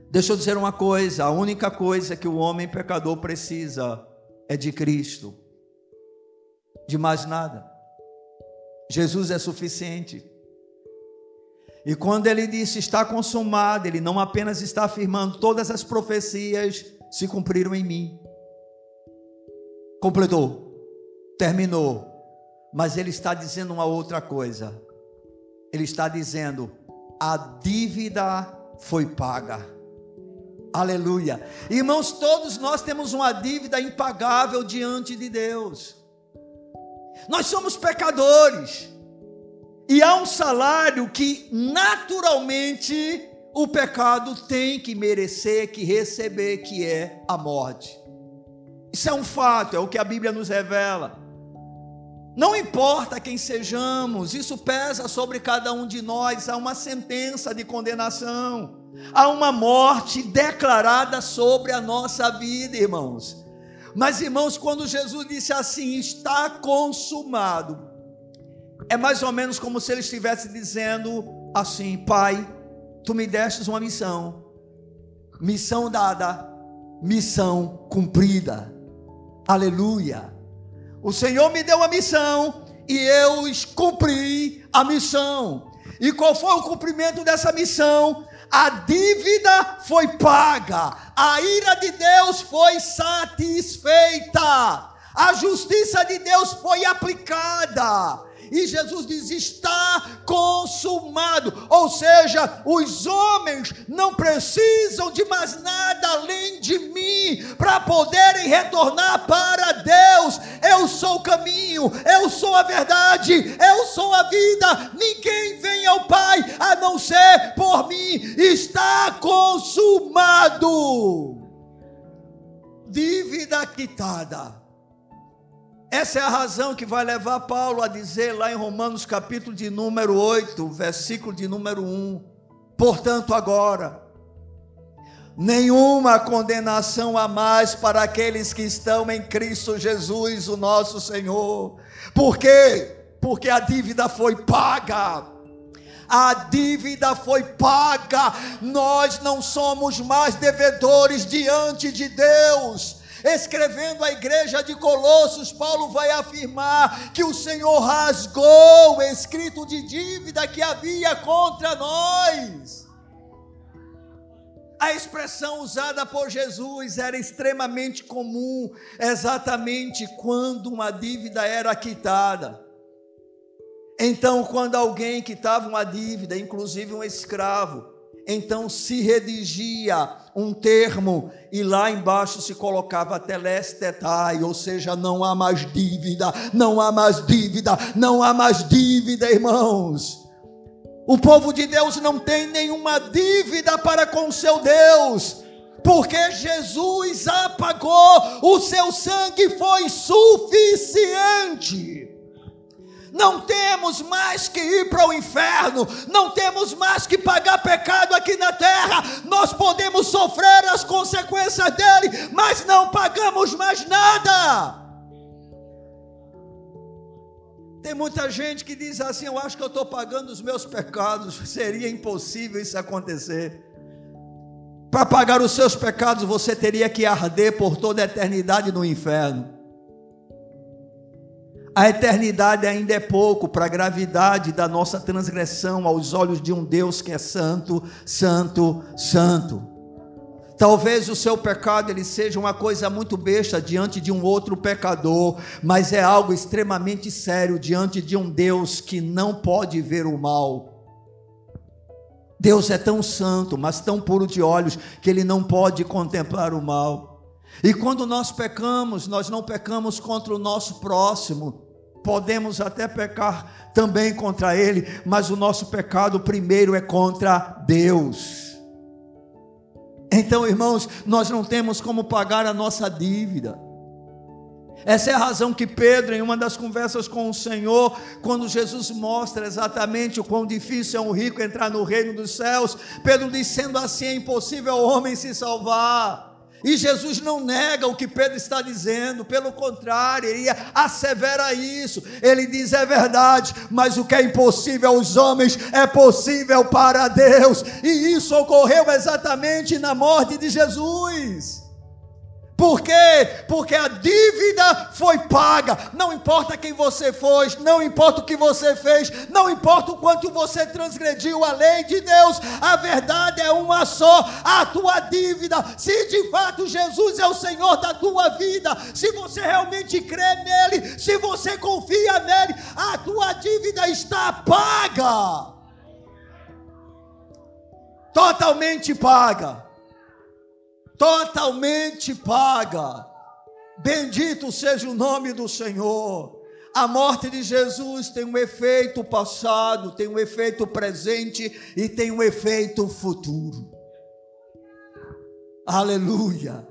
A: Deixa eu dizer uma coisa: a única coisa que o homem pecador precisa é de Cristo, de mais nada. Jesus é suficiente. E quando ele disse está consumado, ele não apenas está afirmando todas as profecias se cumpriram em mim. Completou, terminou. Mas ele está dizendo uma outra coisa. Ele está dizendo: a dívida foi paga. Aleluia. Irmãos, todos nós temos uma dívida impagável diante de Deus. Nós somos pecadores. E há um salário que naturalmente o pecado tem que merecer, que receber, que é a morte. Isso é um fato, é o que a Bíblia nos revela. Não importa quem sejamos, isso pesa sobre cada um de nós, há uma sentença de condenação, há uma morte declarada sobre a nossa vida, irmãos. Mas, irmãos, quando Jesus disse assim, está consumado, é mais ou menos como se ele estivesse dizendo assim: Pai, tu me destes uma missão, missão dada, missão cumprida. Aleluia. O Senhor me deu uma missão e eu cumpri a missão. E qual foi o cumprimento dessa missão? A dívida foi paga, a ira de Deus foi satisfeita, a justiça de Deus foi aplicada. E Jesus diz: está consumado. Ou seja, os homens não precisam de mais nada além de mim para poderem retornar para Deus. Eu sou o caminho, eu sou a verdade, eu sou a vida. Ninguém vem ao Pai a não ser por mim. Está consumado. Dívida quitada. Essa é a razão que vai levar Paulo a dizer lá em Romanos capítulo de número 8, versículo de número 1. Portanto, agora, nenhuma condenação a mais para aqueles que estão em Cristo Jesus, o nosso Senhor. Por quê? Porque a dívida foi paga. A dívida foi paga. Nós não somos mais devedores diante de Deus escrevendo à igreja de Colossos, Paulo vai afirmar que o Senhor rasgou o escrito de dívida que havia contra nós. A expressão usada por Jesus era extremamente comum, exatamente quando uma dívida era quitada. Então, quando alguém quitava uma dívida, inclusive um escravo, então se redigia um termo e lá embaixo se colocava telestetai, ou seja, não há mais dívida, não há mais dívida, não há mais dívida, irmãos. O povo de Deus não tem nenhuma dívida para com seu Deus, porque Jesus apagou, o seu sangue foi suficiente. Não temos mais que ir para o inferno, não temos mais que pagar pecado aqui na terra. Nós podemos sofrer as consequências dele, mas não pagamos mais nada. Tem muita gente que diz assim: Eu acho que eu estou pagando os meus pecados. Seria impossível isso acontecer. Para pagar os seus pecados, você teria que arder por toda a eternidade no inferno. A eternidade ainda é pouco para a gravidade da nossa transgressão aos olhos de um Deus que é santo, santo, santo. Talvez o seu pecado ele seja uma coisa muito besta diante de um outro pecador, mas é algo extremamente sério diante de um Deus que não pode ver o mal. Deus é tão santo, mas tão puro de olhos, que ele não pode contemplar o mal. E quando nós pecamos, nós não pecamos contra o nosso próximo, podemos até pecar também contra ele, mas o nosso pecado primeiro é contra Deus. Então, irmãos, nós não temos como pagar a nossa dívida. Essa é a razão que Pedro, em uma das conversas com o Senhor, quando Jesus mostra exatamente o quão difícil é um rico entrar no reino dos céus, Pedro diz: sendo assim é impossível ao homem se salvar. E Jesus não nega o que Pedro está dizendo, pelo contrário, ele assevera isso. Ele diz: é verdade, mas o que é impossível aos homens é possível para Deus. E isso ocorreu exatamente na morte de Jesus. Por quê? Porque a dívida foi paga. Não importa quem você foi, não importa o que você fez, não importa o quanto você transgrediu a lei de Deus, a verdade é uma só: a tua dívida. Se de fato Jesus é o Senhor da tua vida, se você realmente crê nele, se você confia nele, a tua dívida está paga. Totalmente paga totalmente paga. Bendito seja o nome do Senhor. A morte de Jesus tem um efeito passado, tem um efeito presente e tem um efeito futuro. Aleluia.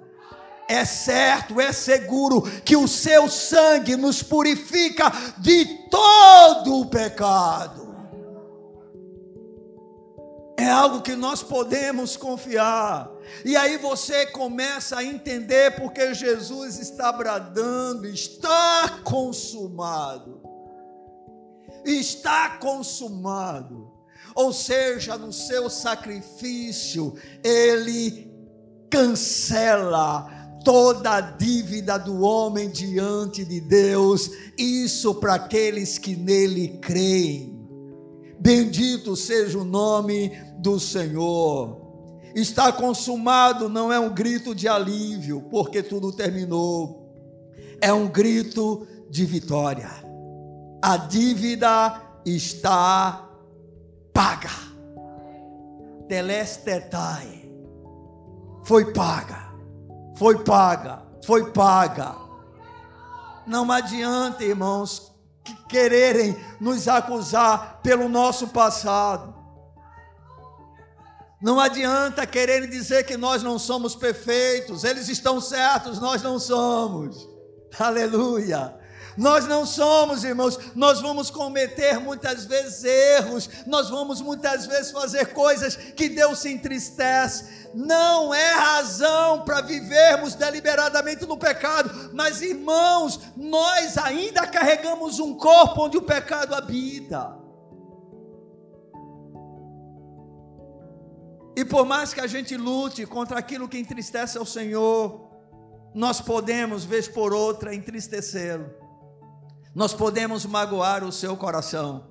A: É certo, é seguro que o seu sangue nos purifica de todo o pecado. É algo que nós podemos confiar. E aí você começa a entender porque Jesus está bradando, está consumado. Está consumado. Ou seja, no seu sacrifício, ele cancela toda a dívida do homem diante de Deus, isso para aqueles que nele creem. Bendito seja o nome do Senhor. Está consumado não é um grito de alívio, porque tudo terminou. É um grito de vitória. A dívida está paga. Telestetai. Foi paga. Foi paga. Foi paga. Não adianta, irmãos, quererem nos acusar pelo nosso passado. Não adianta quererem dizer que nós não somos perfeitos, eles estão certos, nós não somos. Aleluia. Nós não somos, irmãos, nós vamos cometer muitas vezes erros, nós vamos muitas vezes fazer coisas que Deus se entristece. Não é razão para vivermos deliberadamente no pecado, mas irmãos, nós ainda carregamos um corpo onde o pecado habita. E por mais que a gente lute contra aquilo que entristece ao Senhor, nós podemos, vez por outra, entristecê-lo nós podemos magoar o seu coração.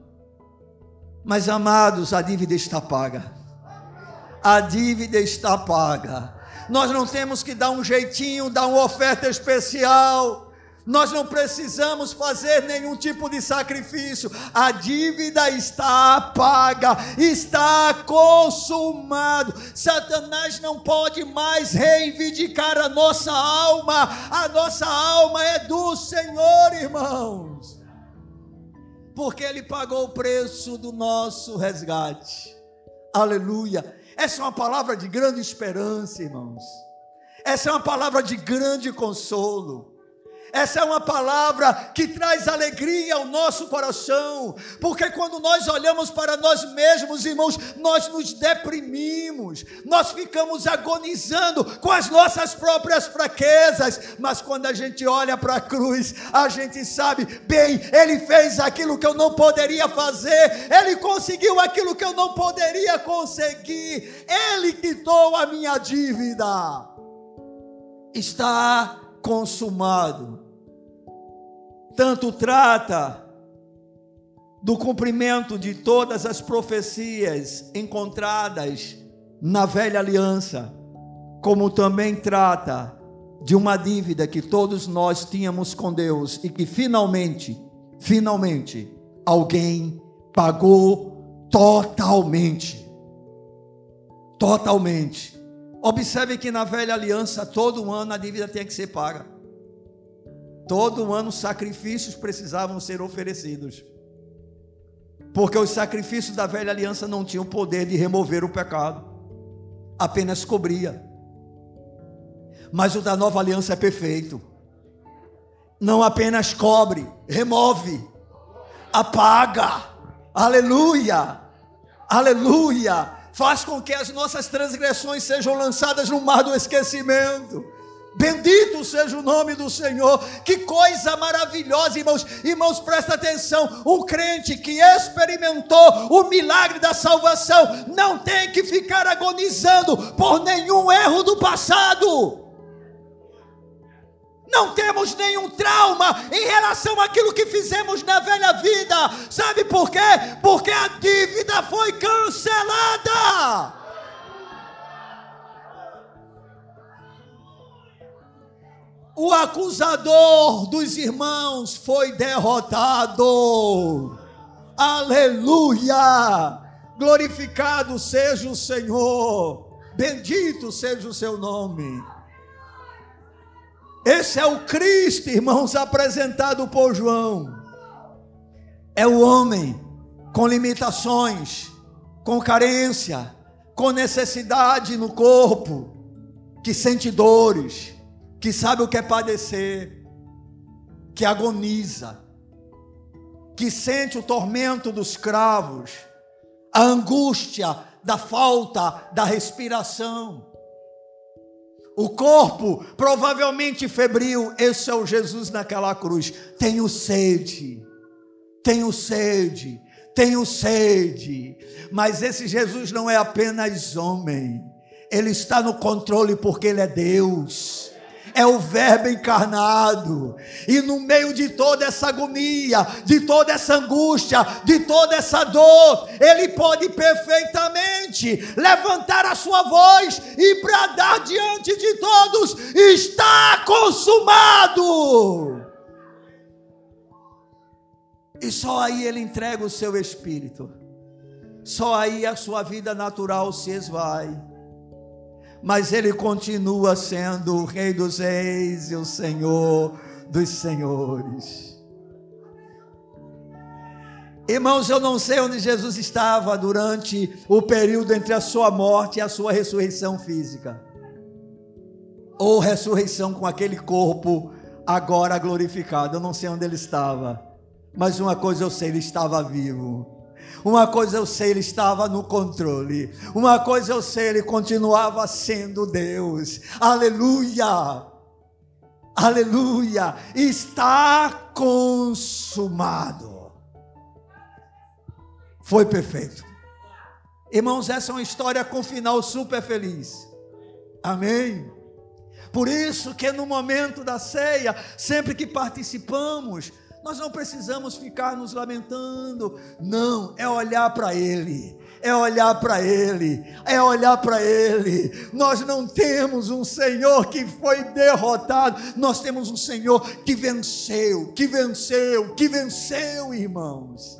A: Mas amados, a dívida está paga. A dívida está paga. Nós não temos que dar um jeitinho, dar uma oferta especial. Nós não precisamos fazer nenhum tipo de sacrifício. A dívida está paga, está consumado. Satanás não pode mais reivindicar a nossa alma. A nossa alma é do Senhor, irmãos. Porque ele pagou o preço do nosso resgate. Aleluia. Essa é uma palavra de grande esperança, irmãos. Essa é uma palavra de grande consolo. Essa é uma palavra que traz alegria ao nosso coração, porque quando nós olhamos para nós mesmos, irmãos, nós nos deprimimos, nós ficamos agonizando com as nossas próprias fraquezas, mas quando a gente olha para a cruz, a gente sabe, bem, ele fez aquilo que eu não poderia fazer, ele conseguiu aquilo que eu não poderia conseguir, ele quitou a minha dívida. Está consumado tanto trata do cumprimento de todas as profecias encontradas na velha aliança, como também trata de uma dívida que todos nós tínhamos com Deus e que finalmente, finalmente, alguém pagou totalmente. Totalmente. Observe que na velha aliança, todo ano a dívida tinha que ser paga. Todo ano sacrifícios precisavam ser oferecidos. Porque os sacrifícios da velha aliança não tinham poder de remover o pecado, apenas cobria mas o da nova aliança é perfeito. Não apenas cobre, remove, apaga. Aleluia! Aleluia! Faz com que as nossas transgressões sejam lançadas no mar do esquecimento. Bendito seja o nome do Senhor. Que coisa maravilhosa, irmãos. Irmãos, presta atenção. Um crente que experimentou o milagre da salvação não tem que ficar agonizando por nenhum erro do passado. Não temos nenhum trauma em relação àquilo que fizemos na velha vida. Sabe por quê? Porque a dívida foi cancelada. O acusador dos irmãos foi derrotado. Aleluia! Glorificado seja o Senhor. Bendito seja o seu nome. Esse é o Cristo, irmãos, apresentado por João. É o homem com limitações, com carência, com necessidade no corpo, que sente dores, que sabe o que é padecer, que agoniza, que sente o tormento dos cravos, a angústia da falta da respiração o corpo provavelmente febril, esse é o Jesus naquela cruz. Tenho sede, tenho sede, tenho sede. Mas esse Jesus não é apenas homem, ele está no controle porque ele é Deus é o Verbo encarnado. E no meio de toda essa agonia, de toda essa angústia, de toda essa dor, ele pode perfeitamente levantar a sua voz e bradar diante de todos: está consumado. E só aí ele entrega o seu espírito. Só aí a sua vida natural se esvai mas ele continua sendo o Rei dos Reis e o Senhor dos Senhores. Irmãos, eu não sei onde Jesus estava durante o período entre a sua morte e a sua ressurreição física, ou ressurreição com aquele corpo agora glorificado. Eu não sei onde ele estava, mas uma coisa eu sei: ele estava vivo. Uma coisa eu sei, ele estava no controle. Uma coisa eu sei, ele continuava sendo Deus. Aleluia! Aleluia! Está consumado. Foi perfeito. Irmãos, essa é uma história com final super feliz. Amém. Por isso que no momento da ceia, sempre que participamos, nós não precisamos ficar nos lamentando, não, é olhar para Ele, é olhar para Ele, é olhar para Ele. Nós não temos um Senhor que foi derrotado, nós temos um Senhor que venceu, que venceu, que venceu, irmãos.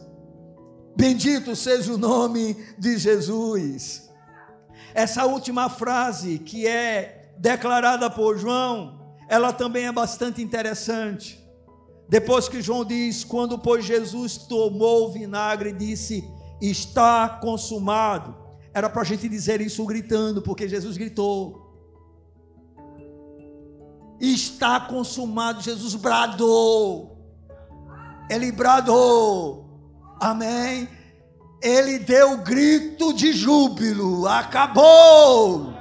A: Bendito seja o nome de Jesus. Essa última frase que é declarada por João, ela também é bastante interessante. Depois que João diz: Quando, pois, Jesus tomou o vinagre, disse: Está consumado. Era para a gente dizer isso gritando, porque Jesus gritou. Está consumado. Jesus bradou. Ele bradou. Amém. Ele deu grito de júbilo. Acabou.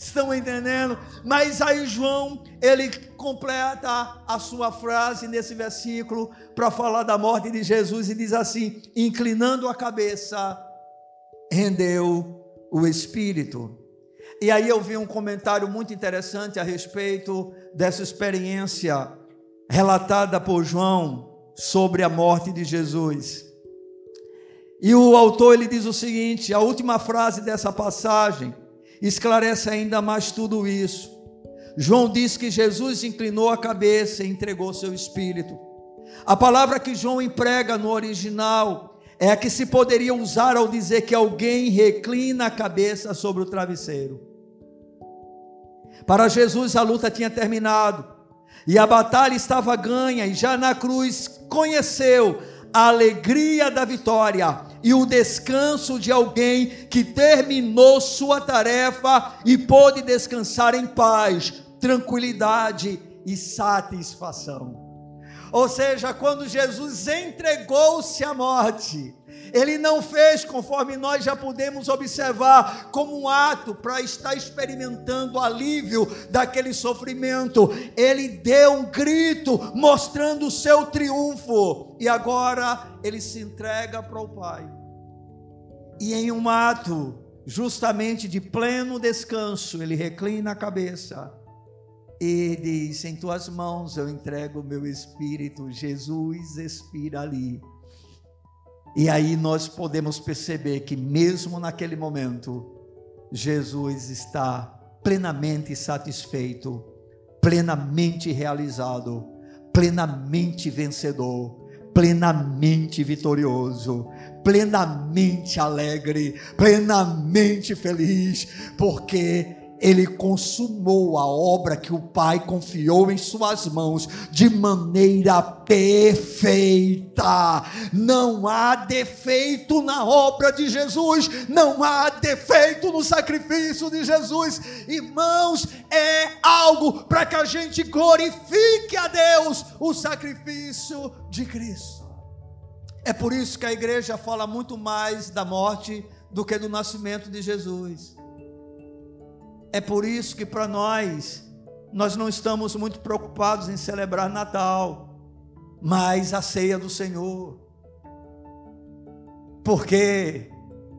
A: Estão entendendo? Mas aí João, ele completa a sua frase nesse versículo para falar da morte de Jesus e diz assim: inclinando a cabeça, rendeu o espírito. E aí eu vi um comentário muito interessante a respeito dessa experiência relatada por João sobre a morte de Jesus. E o autor ele diz o seguinte, a última frase dessa passagem esclarece ainda mais tudo isso. João diz que Jesus inclinou a cabeça e entregou seu espírito. A palavra que João emprega no original é a que se poderia usar ao dizer que alguém reclina a cabeça sobre o travesseiro. Para Jesus a luta tinha terminado e a batalha estava ganha, e já na cruz conheceu a alegria da vitória e o descanso de alguém que terminou sua tarefa e pôde descansar em paz, tranquilidade e satisfação. Ou seja, quando Jesus entregou-se à morte, ele não fez, conforme nós já podemos observar, como um ato para estar experimentando alívio daquele sofrimento. Ele deu um grito mostrando o seu triunfo. E agora ele se entrega para o Pai. E em um ato justamente de pleno descanso, ele reclina a cabeça e diz: Em tuas mãos eu entrego o meu espírito. Jesus expira ali. E aí nós podemos perceber que, mesmo naquele momento, Jesus está plenamente satisfeito, plenamente realizado, plenamente vencedor, plenamente vitorioso, plenamente alegre, plenamente feliz, porque ele consumou a obra que o Pai confiou em suas mãos de maneira perfeita. Não há defeito na obra de Jesus, não há defeito no sacrifício de Jesus. Irmãos, é algo para que a gente glorifique a Deus o sacrifício de Cristo. É por isso que a igreja fala muito mais da morte do que do nascimento de Jesus. É por isso que para nós, nós não estamos muito preocupados em celebrar Natal, mas a ceia do Senhor. Por quê?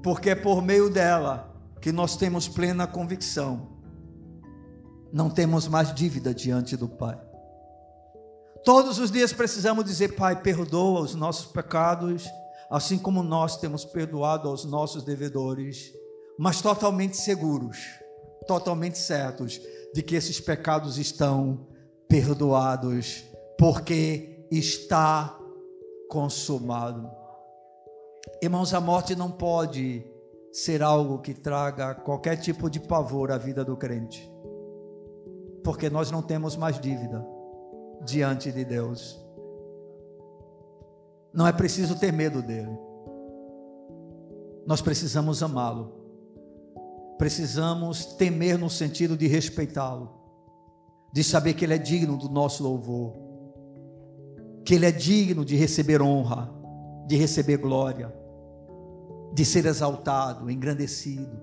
A: Porque é por meio dela que nós temos plena convicção. Não temos mais dívida diante do Pai. Todos os dias precisamos dizer: Pai, perdoa os nossos pecados, assim como nós temos perdoado aos nossos devedores, mas totalmente seguros totalmente certos de que esses pecados estão perdoados, porque está consumado. Irmãos, a morte não pode ser algo que traga qualquer tipo de pavor à vida do crente, porque nós não temos mais dívida diante de Deus. Não é preciso ter medo dele, nós precisamos amá-lo precisamos temer no sentido de respeitá-lo, de saber que Ele é digno do nosso louvor, que Ele é digno de receber honra, de receber glória, de ser exaltado, engrandecido.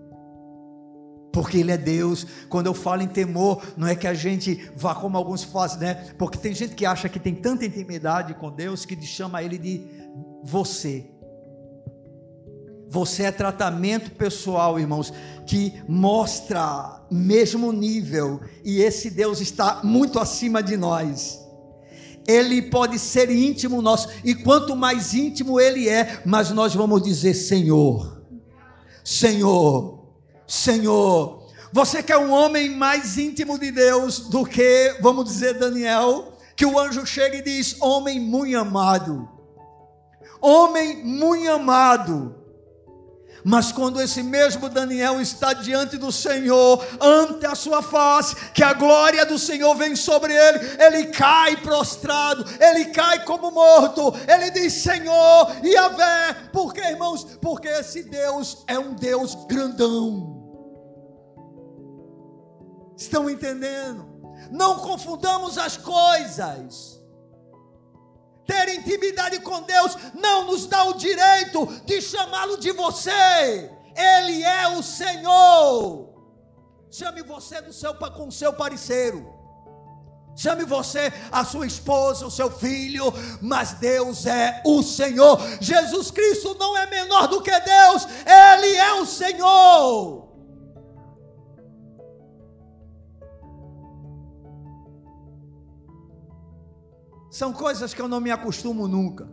A: Porque Ele é Deus. Quando eu falo em temor, não é que a gente vá como alguns fazem, né? Porque tem gente que acha que tem tanta intimidade com Deus que chama Ele de você. Você é tratamento pessoal, irmãos, que mostra mesmo nível, e esse Deus está muito acima de nós. Ele pode ser íntimo nosso, e quanto mais íntimo ele é, mais nós vamos dizer: Senhor, Senhor, Senhor. Você quer um homem mais íntimo de Deus do que, vamos dizer, Daniel, que o anjo chega e diz: Homem muito amado, homem muito amado mas quando esse mesmo Daniel está diante do Senhor, ante a sua face, que a glória do Senhor vem sobre ele, ele cai prostrado, ele cai como morto, ele diz: Senhor, e a vé, por que irmãos? Porque esse Deus é um Deus grandão. Estão entendendo? Não confundamos as coisas. Ter intimidade com Deus não nos dá o direito de chamá-lo de você. Ele é o Senhor. Chame você do seu, com seu parceiro. Chame você a sua esposa, o seu filho, mas Deus é o Senhor. Jesus Cristo não é menor do que Deus, Ele é o Senhor. São coisas que eu não me acostumo nunca.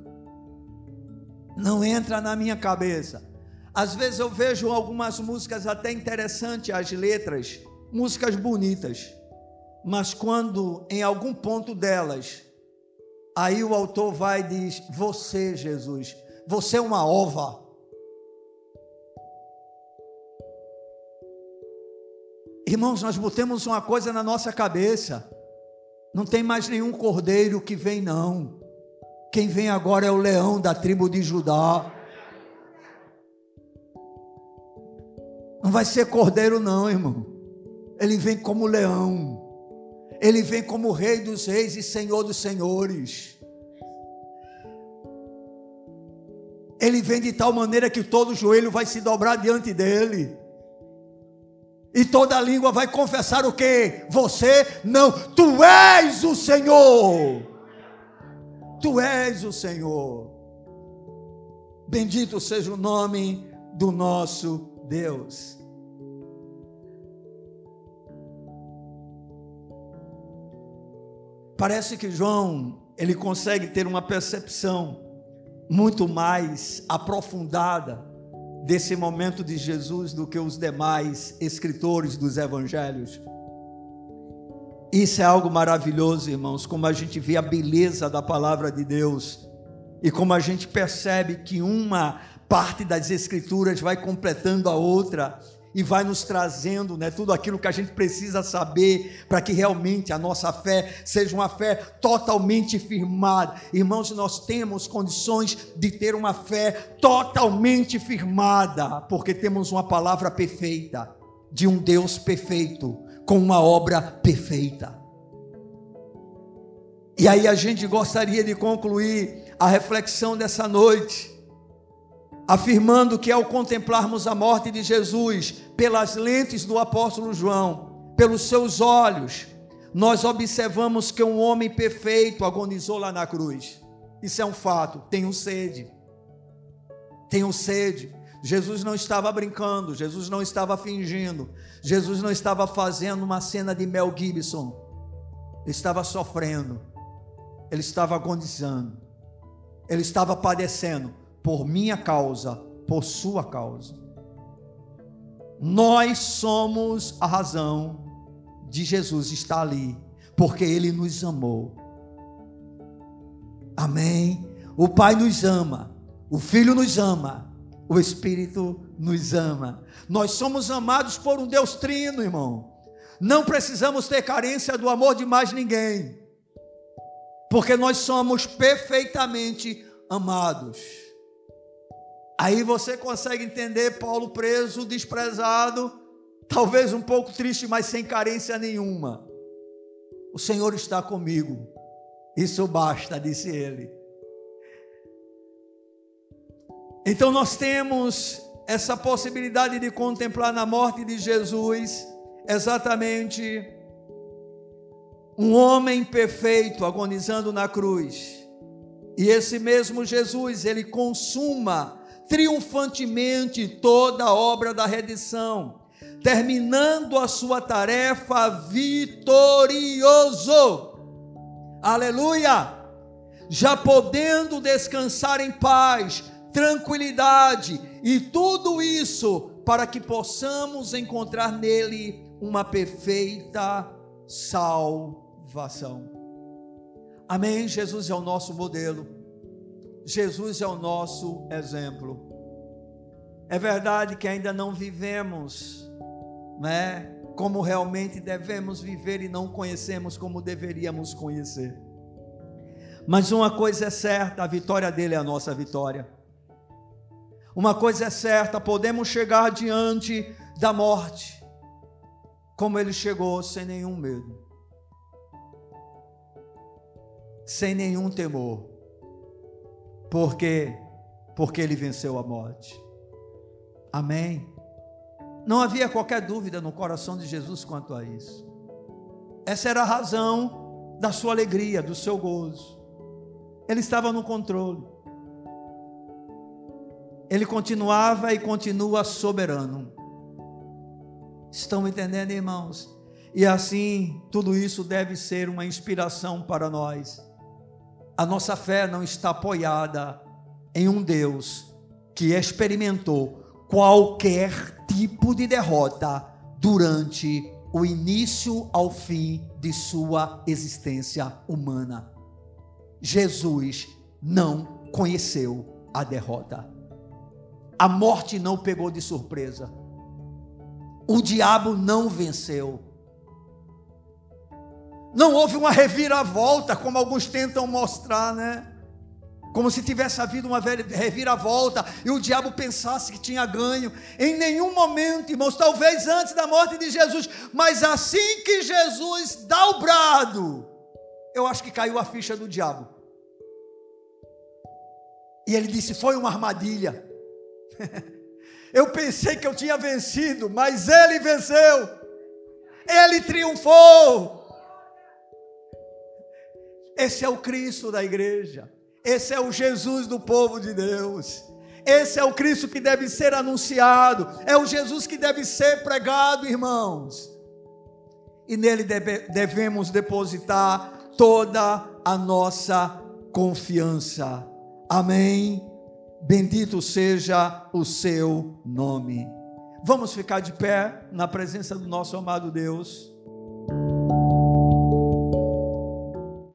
A: Não entra na minha cabeça. Às vezes eu vejo algumas músicas até interessantes, as letras, músicas bonitas. Mas quando em algum ponto delas, aí o autor vai e diz: Você, Jesus, você é uma ova. Irmãos, nós botemos uma coisa na nossa cabeça. Não tem mais nenhum cordeiro que vem, não. Quem vem agora é o leão da tribo de Judá. Não vai ser cordeiro, não, irmão. Ele vem como leão. Ele vem como Rei dos Reis e Senhor dos Senhores. Ele vem de tal maneira que todo joelho vai se dobrar diante dele. E toda língua vai confessar o que? Você não, tu és o Senhor. Tu és o Senhor. Bendito seja o nome do nosso Deus. Parece que João, ele consegue ter uma percepção muito mais aprofundada desse momento de Jesus do que os demais escritores dos evangelhos. Isso é algo maravilhoso, irmãos, como a gente vê a beleza da palavra de Deus e como a gente percebe que uma parte das escrituras vai completando a outra e vai nos trazendo né, tudo aquilo que a gente precisa saber para que realmente a nossa fé seja uma fé totalmente firmada. Irmãos, nós temos condições de ter uma fé totalmente firmada, porque temos uma palavra perfeita, de um Deus perfeito, com uma obra perfeita. E aí a gente gostaria de concluir a reflexão dessa noite afirmando que ao contemplarmos a morte de Jesus pelas lentes do apóstolo João, pelos seus olhos, nós observamos que um homem perfeito agonizou lá na cruz. Isso é um fato. Tenho sede. Tenho sede. Jesus não estava brincando, Jesus não estava fingindo, Jesus não estava fazendo uma cena de Mel Gibson. Ele estava sofrendo, ele estava agonizando, ele estava padecendo por minha causa, por sua causa. Nós somos a razão de Jesus estar ali, porque Ele nos amou. Amém? O Pai nos ama, o Filho nos ama, o Espírito nos ama. Nós somos amados por um Deus trino, irmão. Não precisamos ter carência do amor de mais ninguém, porque nós somos perfeitamente amados. Aí você consegue entender Paulo preso, desprezado, talvez um pouco triste, mas sem carência nenhuma. O Senhor está comigo, isso basta, disse ele. Então nós temos essa possibilidade de contemplar na morte de Jesus exatamente um homem perfeito agonizando na cruz. E esse mesmo Jesus, ele consuma triunfantemente toda a obra da redenção, terminando a sua tarefa vitorioso. Aleluia! Já podendo descansar em paz, tranquilidade e tudo isso para que possamos encontrar nele uma perfeita salvação. Amém? Jesus é o nosso modelo. Jesus é o nosso exemplo. É verdade que ainda não vivemos, né, como realmente devemos viver e não conhecemos como deveríamos conhecer. Mas uma coisa é certa, a vitória dele é a nossa vitória. Uma coisa é certa, podemos chegar diante da morte, como ele chegou, sem nenhum medo, sem nenhum temor. Por quê? Porque ele venceu a morte. Amém. Não havia qualquer dúvida no coração de Jesus quanto a isso. Essa era a razão da sua alegria, do seu gozo. Ele estava no controle. Ele continuava e continua soberano. Estão entendendo, irmãos? E assim, tudo isso deve ser uma inspiração para nós A nossa fé não está apoiada em um Deus que experimentou qualquer tipo de derrota durante o início ao fim de sua existência humana. Jesus não conheceu a derrota. A morte não pegou de surpresa. O diabo não venceu. Não houve uma reviravolta, como alguns tentam mostrar, né? Como se tivesse havido uma reviravolta e o diabo pensasse que tinha ganho. Em nenhum momento, irmãos, talvez antes da morte de Jesus, mas assim que Jesus dá o brado, eu acho que caiu a ficha do diabo. E ele disse: Foi uma armadilha. eu pensei que eu tinha vencido, mas ele venceu. Ele triunfou. Esse é o Cristo da igreja. Esse é o Jesus do povo de Deus. Esse é o Cristo que deve ser anunciado. É o Jesus que deve ser pregado, irmãos. E nele deve, devemos depositar toda a nossa confiança. Amém. Bendito seja o seu nome. Vamos ficar de pé na presença do nosso amado Deus.